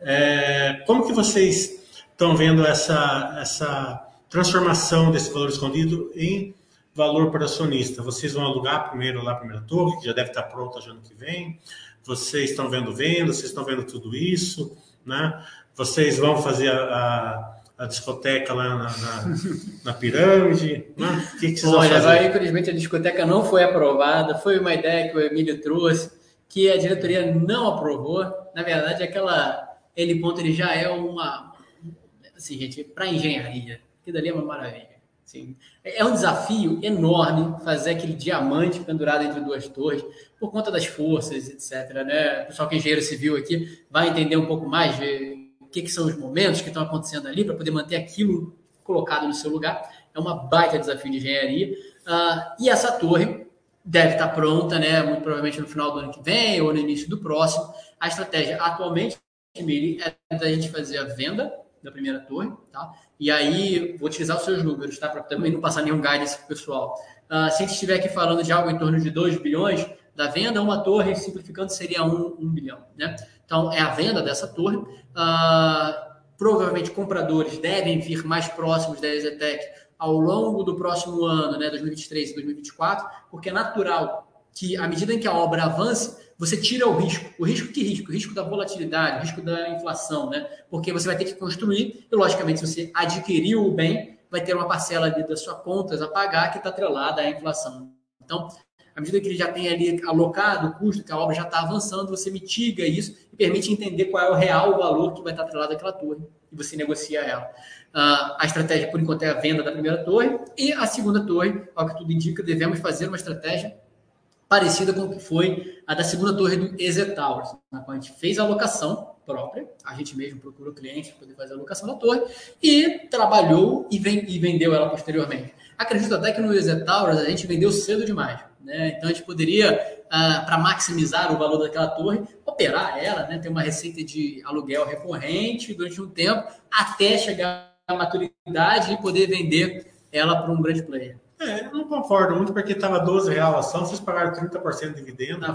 É, como que vocês estão vendo essa, essa transformação desse valor escondido em valor para acionista? Vocês vão alugar primeiro lá a primeira torre, que já deve estar pronta já ano que vem. Vocês estão vendo venda, vocês estão vendo tudo isso, né? Vocês vão fazer a, a a discoteca lá na, na, na pirâmide? Né? Que, que Olha, agora, infelizmente, a discoteca não foi aprovada. Foi uma ideia que o Emílio trouxe, que a diretoria não aprovou. Na verdade, aquela ele ponto ele já é uma. Assim, gente, para engenharia, aquilo dali é uma maravilha. Assim, é um desafio enorme fazer aquele diamante pendurado entre duas torres, por conta das forças, etc. Né? O pessoal que é engenheiro civil aqui vai entender um pouco mais de que, que são os momentos que estão acontecendo ali para poder manter aquilo colocado no seu lugar. É uma baita desafio de engenharia. Uh, e essa torre deve estar pronta, né? Muito provavelmente no final do ano que vem ou no início do próximo. A estratégia atualmente, Emily, é da gente fazer a venda da primeira torre, tá? E aí, vou utilizar os seus números, tá? Para também não passar nenhum guidance pro pessoal. Uh, se a gente estiver aqui falando de algo em torno de 2 bilhões da venda, uma torre, simplificando, seria 1 um, um bilhão, né? Então, é a venda dessa torre. Uh, provavelmente, compradores devem vir mais próximos da Exetec ao longo do próximo ano, né, 2023 e 2024, porque é natural que, à medida em que a obra avance, você tira o risco. O risco que risco? O risco da volatilidade, o risco da inflação, né? Porque você vai ter que construir, e logicamente, se você adquiriu o bem, vai ter uma parcela ali das suas contas a pagar que está atrelada à inflação. Então, à medida que ele já tem ali alocado o custo, que a obra já está avançando, você mitiga isso e permite entender qual é o real valor que vai estar atrelado àquela torre e você negocia ela. Uh, a estratégia, por enquanto, é a venda da primeira torre e a segunda torre, ao que tudo indica, devemos fazer uma estratégia parecida com o que foi a da segunda torre do EZ Towers, na qual a gente fez a alocação própria, a gente mesmo procurou cliente para poder fazer a alocação da torre e trabalhou e, vem, e vendeu ela posteriormente. Acredito até que no EZ Towers a gente vendeu cedo demais. Né? Então a gente poderia, ah, para maximizar o valor daquela torre, operar ela, né? ter uma receita de aluguel recorrente durante um tempo, até chegar à maturidade e poder vender ela para um grande player. É, eu não concordo muito, porque estava 12 reais a ação, vocês pagaram 30% de dividendo, ah,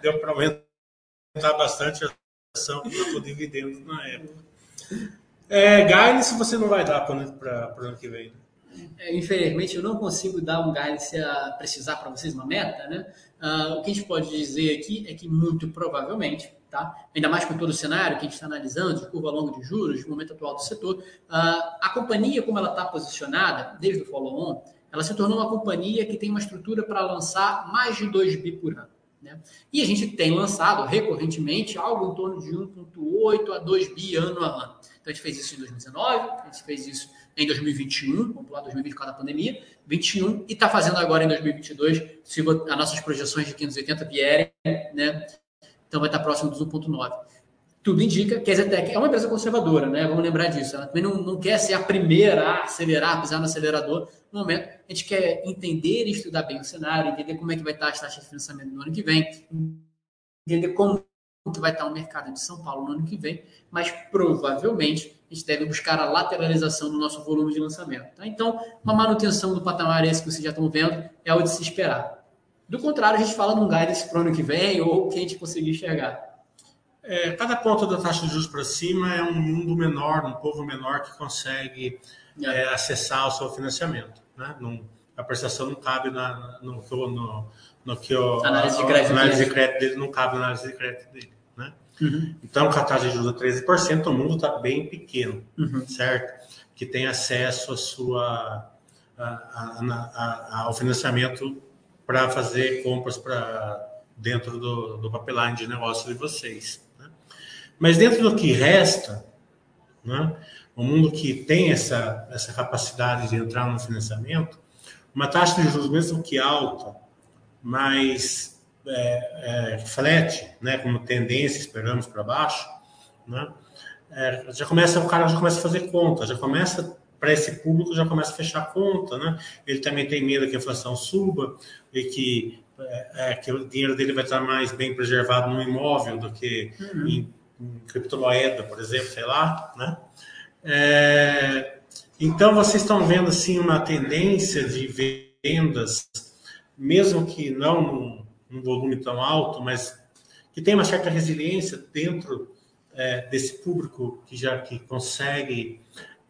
deu para (laughs) aumentar bastante a ação com dividendo na época. É, guidance você não vai dar para o ano que vem. É, infelizmente, eu não consigo dar um guidance a precisar para vocês uma meta, né? Uh, o que a gente pode dizer aqui é que muito provavelmente, tá? Ainda mais com todo o cenário que a gente está analisando, de curva longa de juros, de momento atual do setor, uh, a companhia, como ela está posicionada, desde o follow-on, ela se tornou uma companhia que tem uma estrutura para lançar mais de 2 bi por ano. Né? E a gente tem lançado recorrentemente algo em torno de 1,8 a 2 bi ano a ano. Então a gente fez isso em 2019, a gente fez isso em 2021, vamos lá, 2024 da pandemia, 21 e está fazendo agora em 2022, se as nossas projeções de 580 vierem, né? Então vai estar próximo dos 1,9. Tudo indica que a Zetec é uma empresa conservadora, né? Vamos lembrar disso. Ela também não, não quer ser a primeira a acelerar, pisar no acelerador. No momento, a gente quer entender e estudar bem o cenário, entender como é que vai estar as taxas de financiamento no ano que vem, entender como que vai estar o mercado de São Paulo no ano que vem, mas provavelmente a gente deve buscar a lateralização do nosso volume de lançamento. Tá? Então, uma manutenção do patamar esse que vocês já estão vendo é o de se esperar. Do contrário, a gente fala num guidance para o ano que vem ou que a gente conseguir enxergar. É, cada ponto da taxa de juros para cima é um mundo menor, um povo menor que consegue é. É, acessar o seu financiamento. Né? Não, a prestação não cabe na, no, no, no que o, análise de crédito, análise de crédito dele não cabe na análise de crédito dele. Né? Uhum. Então, com a taxa de juros a 13%, o mundo está bem pequeno, uhum. certo? Que tem acesso a sua, a, a, a, ao financiamento para fazer compras para dentro do, do pipeline de negócio de vocês. Né? Mas dentro do que resta, né, o mundo que tem essa, essa capacidade de entrar no financiamento, uma taxa de juros mesmo que alta, mas é, é, flat, né, como tendência, esperamos para baixo, né, é, já começa, o cara já começa a fazer conta, já começa, para esse público, já começa a fechar conta, né? Ele também tem medo que a inflação suba e que, é, é que o dinheiro dele vai estar mais bem preservado no imóvel do que uhum. em, em, criptomoeda, por exemplo, sei lá, né? É, então, vocês estão vendo, assim, uma tendência de vendas, mesmo que não um volume tão alto, mas que tem uma certa resiliência dentro é, desse público que já que consegue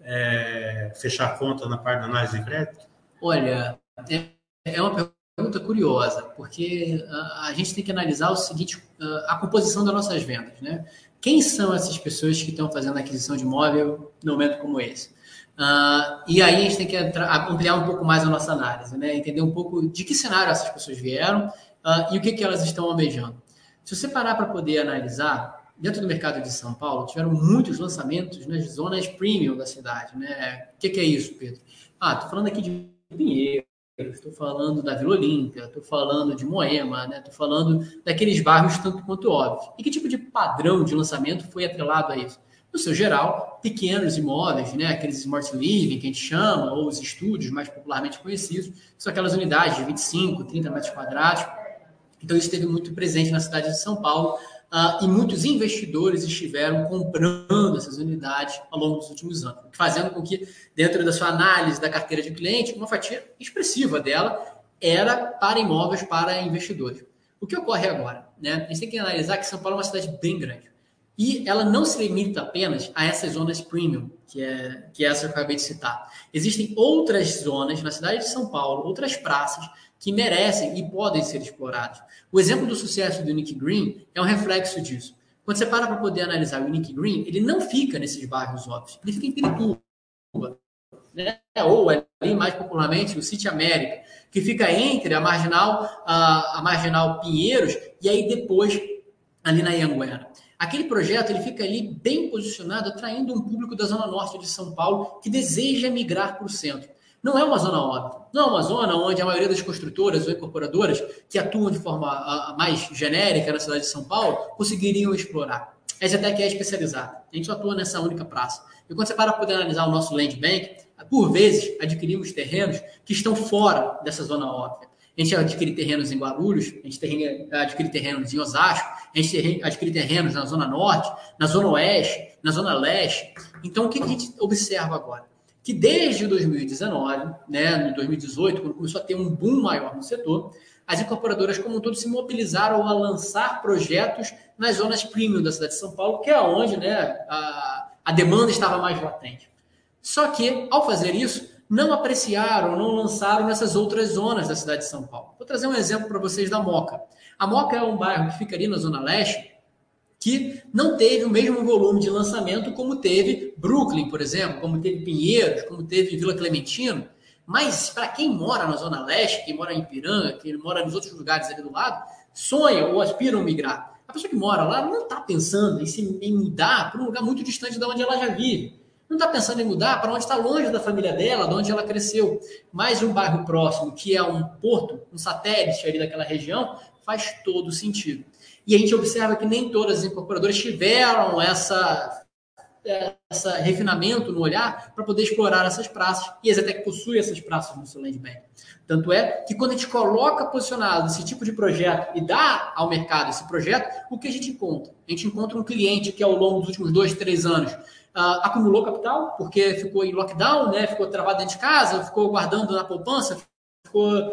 é, fechar a conta na parte da análise de crédito? Olha, é, é uma pergunta curiosa, porque uh, a gente tem que analisar o seguinte, uh, a composição das nossas vendas, né? Quem são essas pessoas que estão fazendo aquisição de imóvel num momento como esse? Uh, e aí a gente tem que entrar, ampliar um pouco mais a nossa análise, né? Entender um pouco de que cenário essas pessoas vieram e o que, que elas estão almejando. Se você parar para poder analisar, dentro do mercado de São Paulo, tiveram muitos lançamentos nas zonas premium da cidade, né? O que, que é isso, Pedro? Ah, estou falando aqui de Pinheiro, estou falando da Vila Olímpia, estou falando de Moema, né? Estou falando daqueles bairros tanto quanto óbvios. E que tipo de padrão de lançamento foi atrelado a isso? No seu geral, pequenos imóveis, né? aqueles smart living que a gente chama, ou os estúdios mais popularmente conhecidos, são aquelas unidades de 25, 30 metros quadrados. Então, isso esteve muito presente na cidade de São Paulo, Uh, e muitos investidores estiveram comprando essas unidades ao longo dos últimos anos, fazendo com que, dentro da sua análise da carteira de cliente, uma fatia expressiva dela era para imóveis para investidores. O que ocorre agora? Né? A gente tem que analisar que São Paulo é uma cidade bem grande. E ela não se limita apenas a essas zonas premium, que é, que é essa que eu acabei de citar. Existem outras zonas na cidade de São Paulo, outras praças, que merecem e podem ser explorados. O exemplo do sucesso do Nick Green é um reflexo disso. Quando você para para poder analisar o Nick Green, ele não fica nesses bairros óbvios, ele fica em Pirituba, né? ou ali mais popularmente o City América, que fica entre a Marginal, a, a Marginal Pinheiros e aí depois ali na Ianguera. Aquele projeto ele fica ali bem posicionado, atraindo um público da zona norte de São Paulo que deseja migrar para o centro. Não é uma zona óbvia. Não é uma zona onde a maioria das construtoras ou incorporadoras que atuam de forma a, a mais genérica na cidade de São Paulo conseguiriam explorar. Essa até que é especializada. A gente só atua nessa única praça. E quando você para poder analisar o nosso land bank, por vezes adquirimos terrenos que estão fora dessa zona óbvia. A gente adquire terrenos em Guarulhos, a gente adquire terrenos em Osasco, a gente adquire terrenos na Zona Norte, na Zona Oeste, na Zona Leste. Então, o que a gente observa agora? Que desde 2019, né, no 2018, quando começou a ter um boom maior no setor, as incorporadoras como um todo se mobilizaram a lançar projetos nas zonas premium da cidade de São Paulo, que é onde né, a, a demanda estava mais latente. Só que, ao fazer isso, não apreciaram, não lançaram nessas outras zonas da cidade de São Paulo. Vou trazer um exemplo para vocês da Moca. A Moca é um bairro que fica ali na Zona Leste, que não teve o mesmo volume de lançamento como teve Brooklyn, por exemplo, como teve Pinheiros, como teve Vila Clementino. Mas para quem mora na Zona Leste, quem mora em Piranga, quem mora nos outros lugares ali do lado, sonha ou aspira a migrar. A pessoa que mora lá não está pensando em, se, em mudar para um lugar muito distante de onde ela já vive. Não está pensando em mudar para onde está longe da família dela, de onde ela cresceu. Mas um bairro próximo, que é um porto, um satélite ali daquela região, faz todo sentido. E a gente observa que nem todas as incorporadoras tiveram essa, essa refinamento no olhar para poder explorar essas praças. E a Zetec possui essas praças no seu land bank. Tanto é que quando a gente coloca posicionado esse tipo de projeto e dá ao mercado esse projeto, o que a gente encontra? A gente encontra um cliente que ao longo dos últimos dois, três anos Uh, acumulou capital, porque ficou em lockdown, né? ficou travado dentro de casa, ficou guardando na poupança, ficou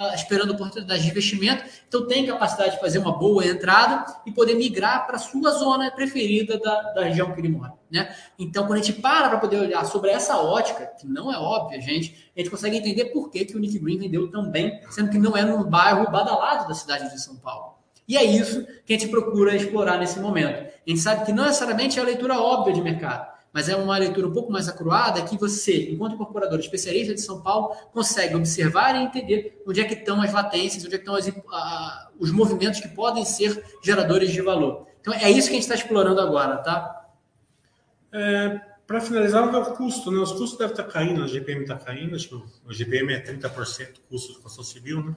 uh, esperando oportunidade de investimento, então tem capacidade de fazer uma boa entrada e poder migrar para a sua zona preferida da, da região que ele mora. Né? Então, quando a gente para para poder olhar sobre essa ótica, que não é óbvia, gente, a gente consegue entender por que, que o Nick Green vendeu tão bem, sendo que não é num bairro badalado da cidade de São Paulo. E é isso que a gente procura explorar nesse momento. A gente sabe que não necessariamente é a leitura óbvia de mercado, mas é uma leitura um pouco mais acruada que você, enquanto incorporador especialista de São Paulo, consegue observar e entender onde é que estão as latências, onde é que estão as, uh, os movimentos que podem ser geradores de valor. Então é isso que a gente está explorando agora, tá? É, Para finalizar, o custo, né? Os custos devem estar caindo, o GPM está caindo, que o GPM é 30% custo de construção civil, né?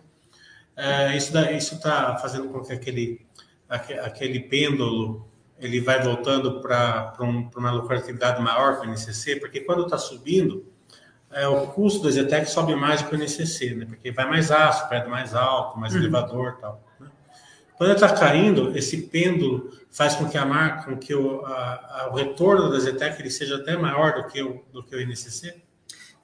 É, isso está fazendo com que aquele, aquele pêndulo ele vai voltando para um, uma lucratividade maior que o NCC, porque quando está subindo, é, o custo do Zetec sobe mais do que o NCC, né? porque vai mais aço, prédio mais alto, mais uhum. elevador tal. Né? Quando está caindo, esse pêndulo faz com que a marca, com que o, a, a, o retorno da Zetec ele seja até maior do que o, do que o NCC?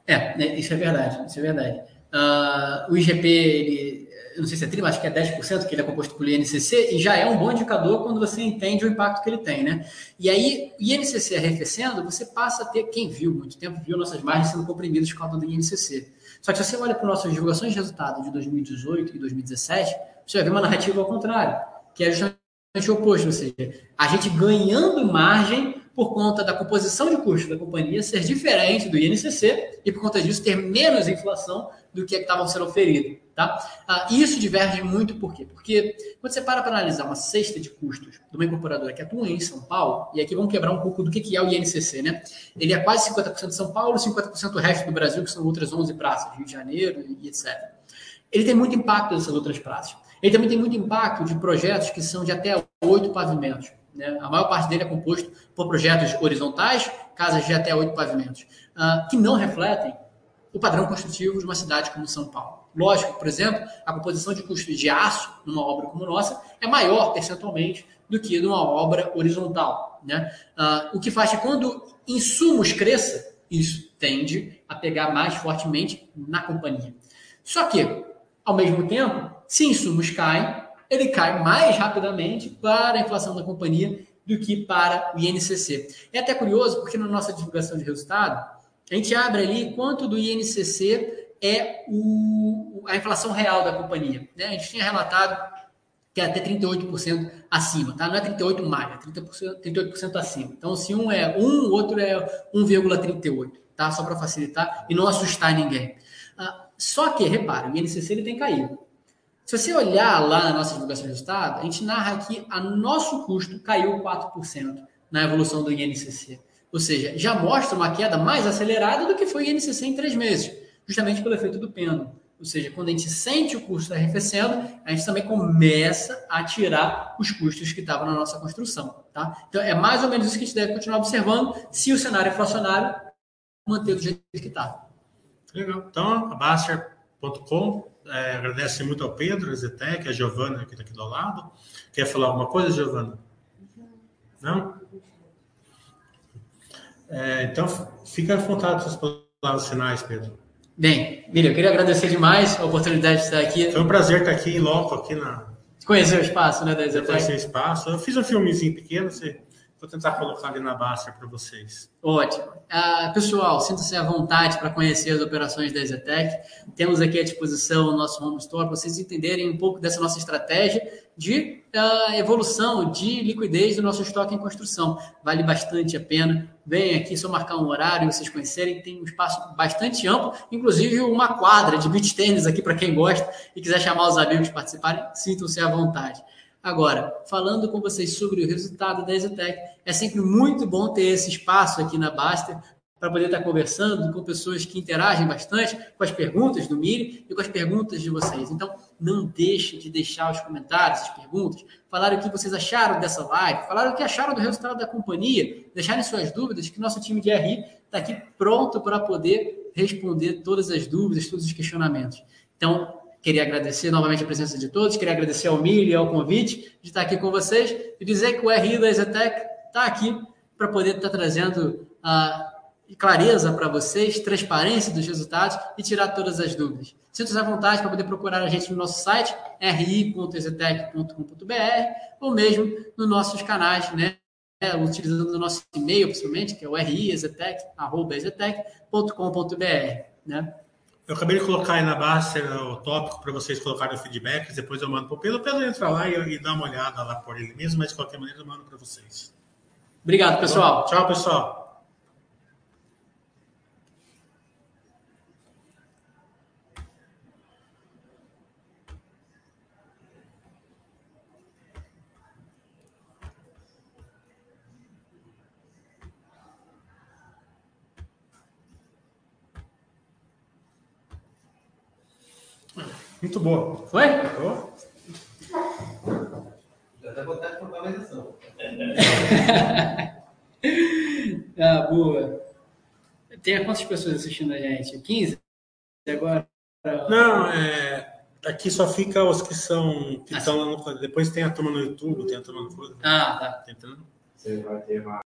É, né, isso é verdade, isso é verdade. Uh, o IGP, ele, não sei se é 30, acho que é 10% que ele é composto por INCC, e já é um bom indicador quando você entende o impacto que ele tem, né? E aí, INCC arrefecendo, você passa a ter, quem viu muito tempo, viu nossas margens sendo comprimidas por causa do INCC. Só que se você olha para nossas divulgações de resultado de 2018 e 2017, você vai ver uma narrativa ao contrário, que é justamente o oposto, ou seja, a gente ganhando margem por conta da composição de custo da companhia ser diferente do INCC e por conta disso ter menos inflação do que estavam sendo oferido. Tá? Ah, isso diverge muito por quê? Porque quando você para para analisar uma cesta de custos de uma incorporadora que atua em São Paulo, e aqui vamos quebrar um pouco do que é o INCC, né? Ele é quase 50% de São Paulo, 50% do resto do Brasil, que são outras 11 praças, Rio de Janeiro e etc. Ele tem muito impacto dessas outras praças. Ele também tem muito impacto de projetos que são de até oito pavimentos. Né? A maior parte dele é composto por projetos horizontais, casas de até oito pavimentos, uh, que não refletem o padrão construtivo de uma cidade como São Paulo. Lógico, por exemplo, a composição de custos de aço numa obra como nossa é maior percentualmente do que numa obra horizontal. Né? Uh, o que faz que quando insumos cresça, isso tende a pegar mais fortemente na companhia. Só que, ao mesmo tempo, se insumos caem, ele cai mais rapidamente para a inflação da companhia do que para o INCC. É até curioso, porque na nossa divulgação de resultado, a gente abre ali quanto do INCC é o, a inflação real da companhia. Né? A gente tinha relatado que é até 38% acima, tá? Não é 38 mais, é 30%, 38% acima. Então, se um é 1, o outro é 1,38, tá? Só para facilitar e não assustar ninguém. Ah, só que, repare, o INCC ele tem caído. Se você olhar lá na nossa divulgação de resultado, a gente narra que a nosso custo caiu 4% na evolução do INCC. Ou seja, já mostra uma queda mais acelerada do que foi o INCC em três meses, justamente pelo efeito do pêndulo. Ou seja, quando a gente sente o custo arrefecendo, a gente também começa a tirar os custos que estavam na nossa construção. Tá? Então, é mais ou menos isso que a gente deve continuar observando se o cenário inflacionário manter do jeito que está. Legal. Então, a Baster.com é, agradece muito ao Pedro, a Zetec, a Giovana, que está aqui do lado. Quer falar alguma coisa, Giovana? Não? É, então, fica à vontade com palavras finais, Pedro. Bem, Miriam, eu queria agradecer demais a oportunidade de estar aqui. Foi um prazer estar aqui em loco, aqui na. Conhecer o espaço, né, da? Conhecer o espaço. Eu fiz um filmezinho pequeno, você Vou tentar colocar ali na Baster para vocês. Ótimo. Uh, pessoal, sinta-se à vontade para conhecer as operações da Exetec. Temos aqui à disposição o nosso Home Store para vocês entenderem um pouco dessa nossa estratégia de uh, evolução, de liquidez do nosso estoque em construção. Vale bastante a pena. Vem aqui, só marcar um horário, vocês conhecerem. Tem um espaço bastante amplo, inclusive uma quadra de beach tênis aqui para quem gosta e quiser chamar os amigos para participarem, sintam-se à vontade. Agora, falando com vocês sobre o resultado da Exotec, é sempre muito bom ter esse espaço aqui na Baster para poder estar conversando com pessoas que interagem bastante com as perguntas do Miri e com as perguntas de vocês. Então, não deixe de deixar os comentários, as perguntas, falar o que vocês acharam dessa live, falar o que acharam do resultado da companhia, deixarem suas dúvidas, que nosso time de RI está aqui pronto para poder responder todas as dúvidas, todos os questionamentos. Então, Queria agradecer novamente a presença de todos, queria agradecer ao Mili e ao convite de estar aqui com vocês e dizer que o RI da Exetec está aqui para poder estar trazendo a clareza para vocês, transparência dos resultados e tirar todas as dúvidas. Sinta-se à vontade para poder procurar a gente no nosso site, ri.exetec.com.br ou mesmo nos nossos canais, né? utilizando o nosso e-mail, principalmente, que é o. Né? Eu acabei de colocar aí na base o tópico para vocês colocarem feedbacks, depois eu mando para o Pedro. O Pedro entra lá e, e, dá uma olhada lá por ele mesmo, mas de qualquer maneira eu mando para vocês. Obrigado, pessoal. Tchau, pessoal. Muito boa. Foi? Foi. Já até vontade de comprar mais ação. (laughs) ah, boa. Tem quantas pessoas assistindo a gente? 15? Agora? Não, é, aqui só fica os que são. Que ah, estão, depois tem a turma no YouTube, tem a turma no. Ah, tá. Tentando. Você vai ter mais.